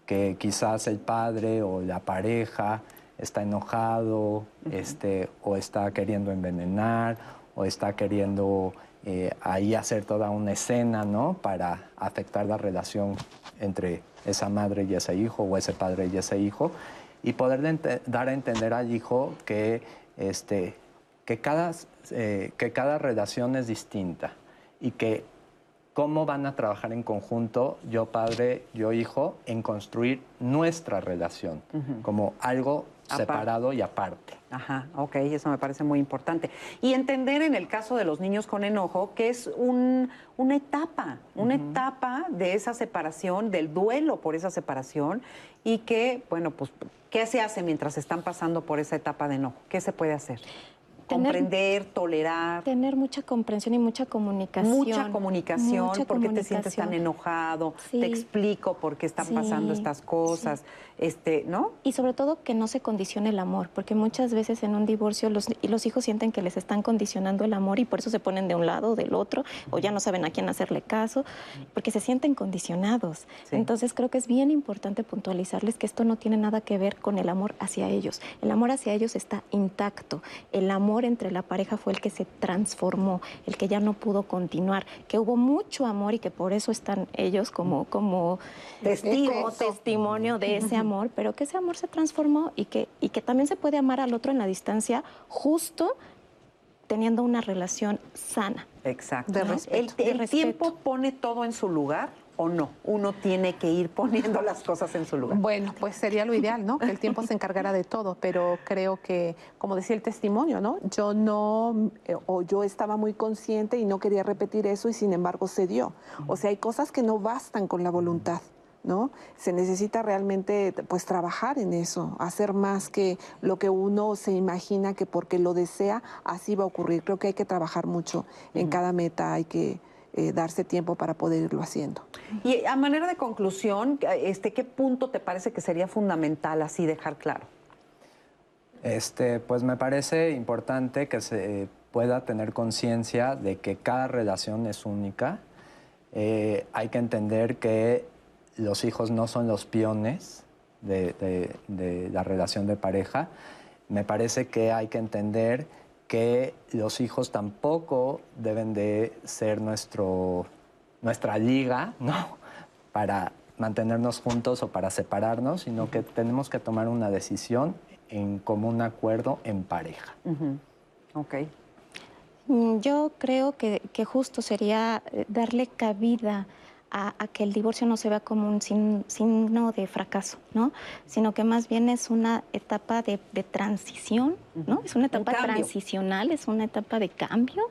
que quizás el padre o la pareja está enojado este, o está queriendo envenenar o está queriendo eh, ahí hacer toda una escena ¿no? para afectar la relación entre esa madre y ese hijo o ese padre y ese hijo y poder dar a entender al hijo que este, que cada, eh, que cada relación es distinta y que cómo van a trabajar en conjunto, yo padre, yo hijo, en construir nuestra relación como algo separado y aparte. Ajá, ok, eso me parece muy importante. Y entender en el caso de los niños con enojo que es una etapa, una etapa de esa separación, del duelo por esa separación y que, bueno, pues, ¿qué se hace mientras están pasando por esa etapa de enojo? ¿Qué se puede hacer? Comprender, tolerar. Tener mucha comprensión y mucha comunicación. Mucha comunicación, Mucha ¿por qué te sientes tan enojado? Sí. Te explico por qué están Sí, pasando estas cosas, este, ¿no? Y sobre todo que no se condicione el amor, porque muchas veces en un divorcio los, y los hijos sienten que les están condicionando el amor y por eso se ponen de un lado o del otro, o ya no saben a quién hacerle caso, porque se sienten condicionados. Sí. Entonces creo que es bien importante puntualizarles que esto no tiene nada que ver con el amor hacia ellos. El amor hacia ellos está intacto. El amor entre la pareja fue el que se transformó, el que ya no pudo continuar, que hubo mucho amor y que por eso están ellos como, como Testigos. como testimonio de ese amor, pero que ese amor se transformó y que, y que también se puede amar al otro en la distancia justo teniendo una relación sana. Exacto. De ¿no? respeto. ¿El, De el respeto. tiempo pone todo en su lugar o no? Uno tiene que ir poniendo las cosas en su lugar. Bueno, pues sería lo ideal, ¿no? Que el tiempo se encargara de todo, pero creo que, como decía el testimonio, ¿no? Yo no, eh, o yo estaba muy consciente y no quería repetir eso y sin embargo se dio. O sea, hay cosas que no bastan con la voluntad. ¿No? Se necesita realmente pues trabajar en eso, hacer más que lo que uno se imagina que porque lo desea así va a ocurrir. Creo que hay que trabajar mucho en cada meta, hay que eh, darse tiempo para poder irlo haciendo. Y a manera de conclusión, este, ¿qué punto te parece que sería fundamental así dejar claro? Este, pues me parece importante que se pueda tener conciencia de que cada relación es única. Eh, hay que entender que los hijos no son los peones de, de- de la relación de pareja. Me parece que hay que entender que los hijos tampoco deben de ser nuestro, nuestra liga, ¿no? Para mantenernos juntos o para separarnos, sino que tenemos que tomar una decisión en común acuerdo en pareja. Ok. Mm, Yo creo que, que justo sería eh, darle cabida a, a que el divorcio no se vea como un sin- signo de fracaso, ¿no? Sino que más bien es una etapa de, de transición, ¿no? Es una etapa transicional, es una etapa de cambio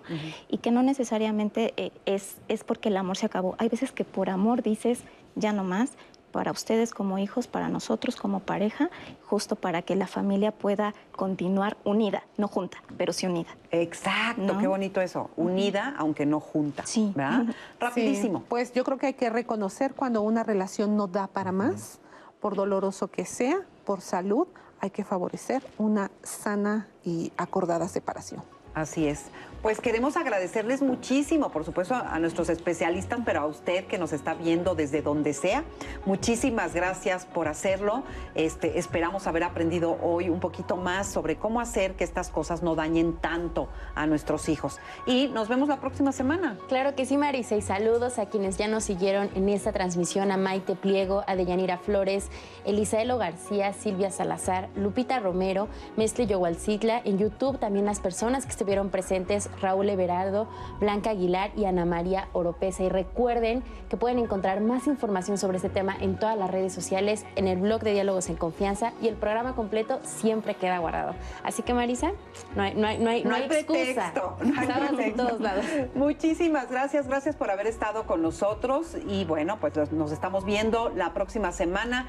y que no necesariamente eh, es, es porque el amor se acabó. Hay veces que por amor dices, ya no más, para ustedes como hijos, para nosotros como pareja, justo para que la familia pueda continuar unida, no junta, pero sí unida. Exacto, ¿No? qué bonito eso. Unida, aunque no junta. Sí. ¿Verdad? Rapidísimo. Sí, pues yo creo que hay que reconocer cuando una relación no da para más, por doloroso que sea, por salud, hay que favorecer una sana y acordada separación. Así es. Pues queremos agradecerles muchísimo, por supuesto, a nuestros especialistas, pero a usted que nos está viendo desde donde sea. Muchísimas gracias por hacerlo. Este, esperamos haber aprendido hoy un poquito más sobre cómo hacer que estas cosas no dañen tanto a nuestros hijos. Y nos vemos la próxima semana. Claro que sí, Marisa, y saludos a quienes ya nos siguieron en esta transmisión, a Maite Pliego, a Deyanira Flores, Elisaelo García, Silvia Salazar, Lupita Romero, Mestre Yogualcitla, en YouTube también las personas que estuvieron presentes, Raúl Everardo, Blanca Aguilar y Ana María Oropesa. Y recuerden que pueden encontrar más información sobre este tema en todas las redes sociales, en el blog de Diálogos en Confianza y el programa completo siempre queda guardado. Así que, Marisa, no hay, no hay, no hay, no hay excusa. pretexto, no hay pretexto. todos lados. Muchísimas gracias, gracias por haber estado con nosotros y bueno, pues nos estamos viendo la próxima semana,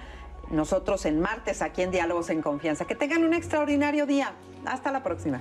nosotros en martes aquí en Diálogos en Confianza. Que tengan un extraordinario día. Hasta la próxima.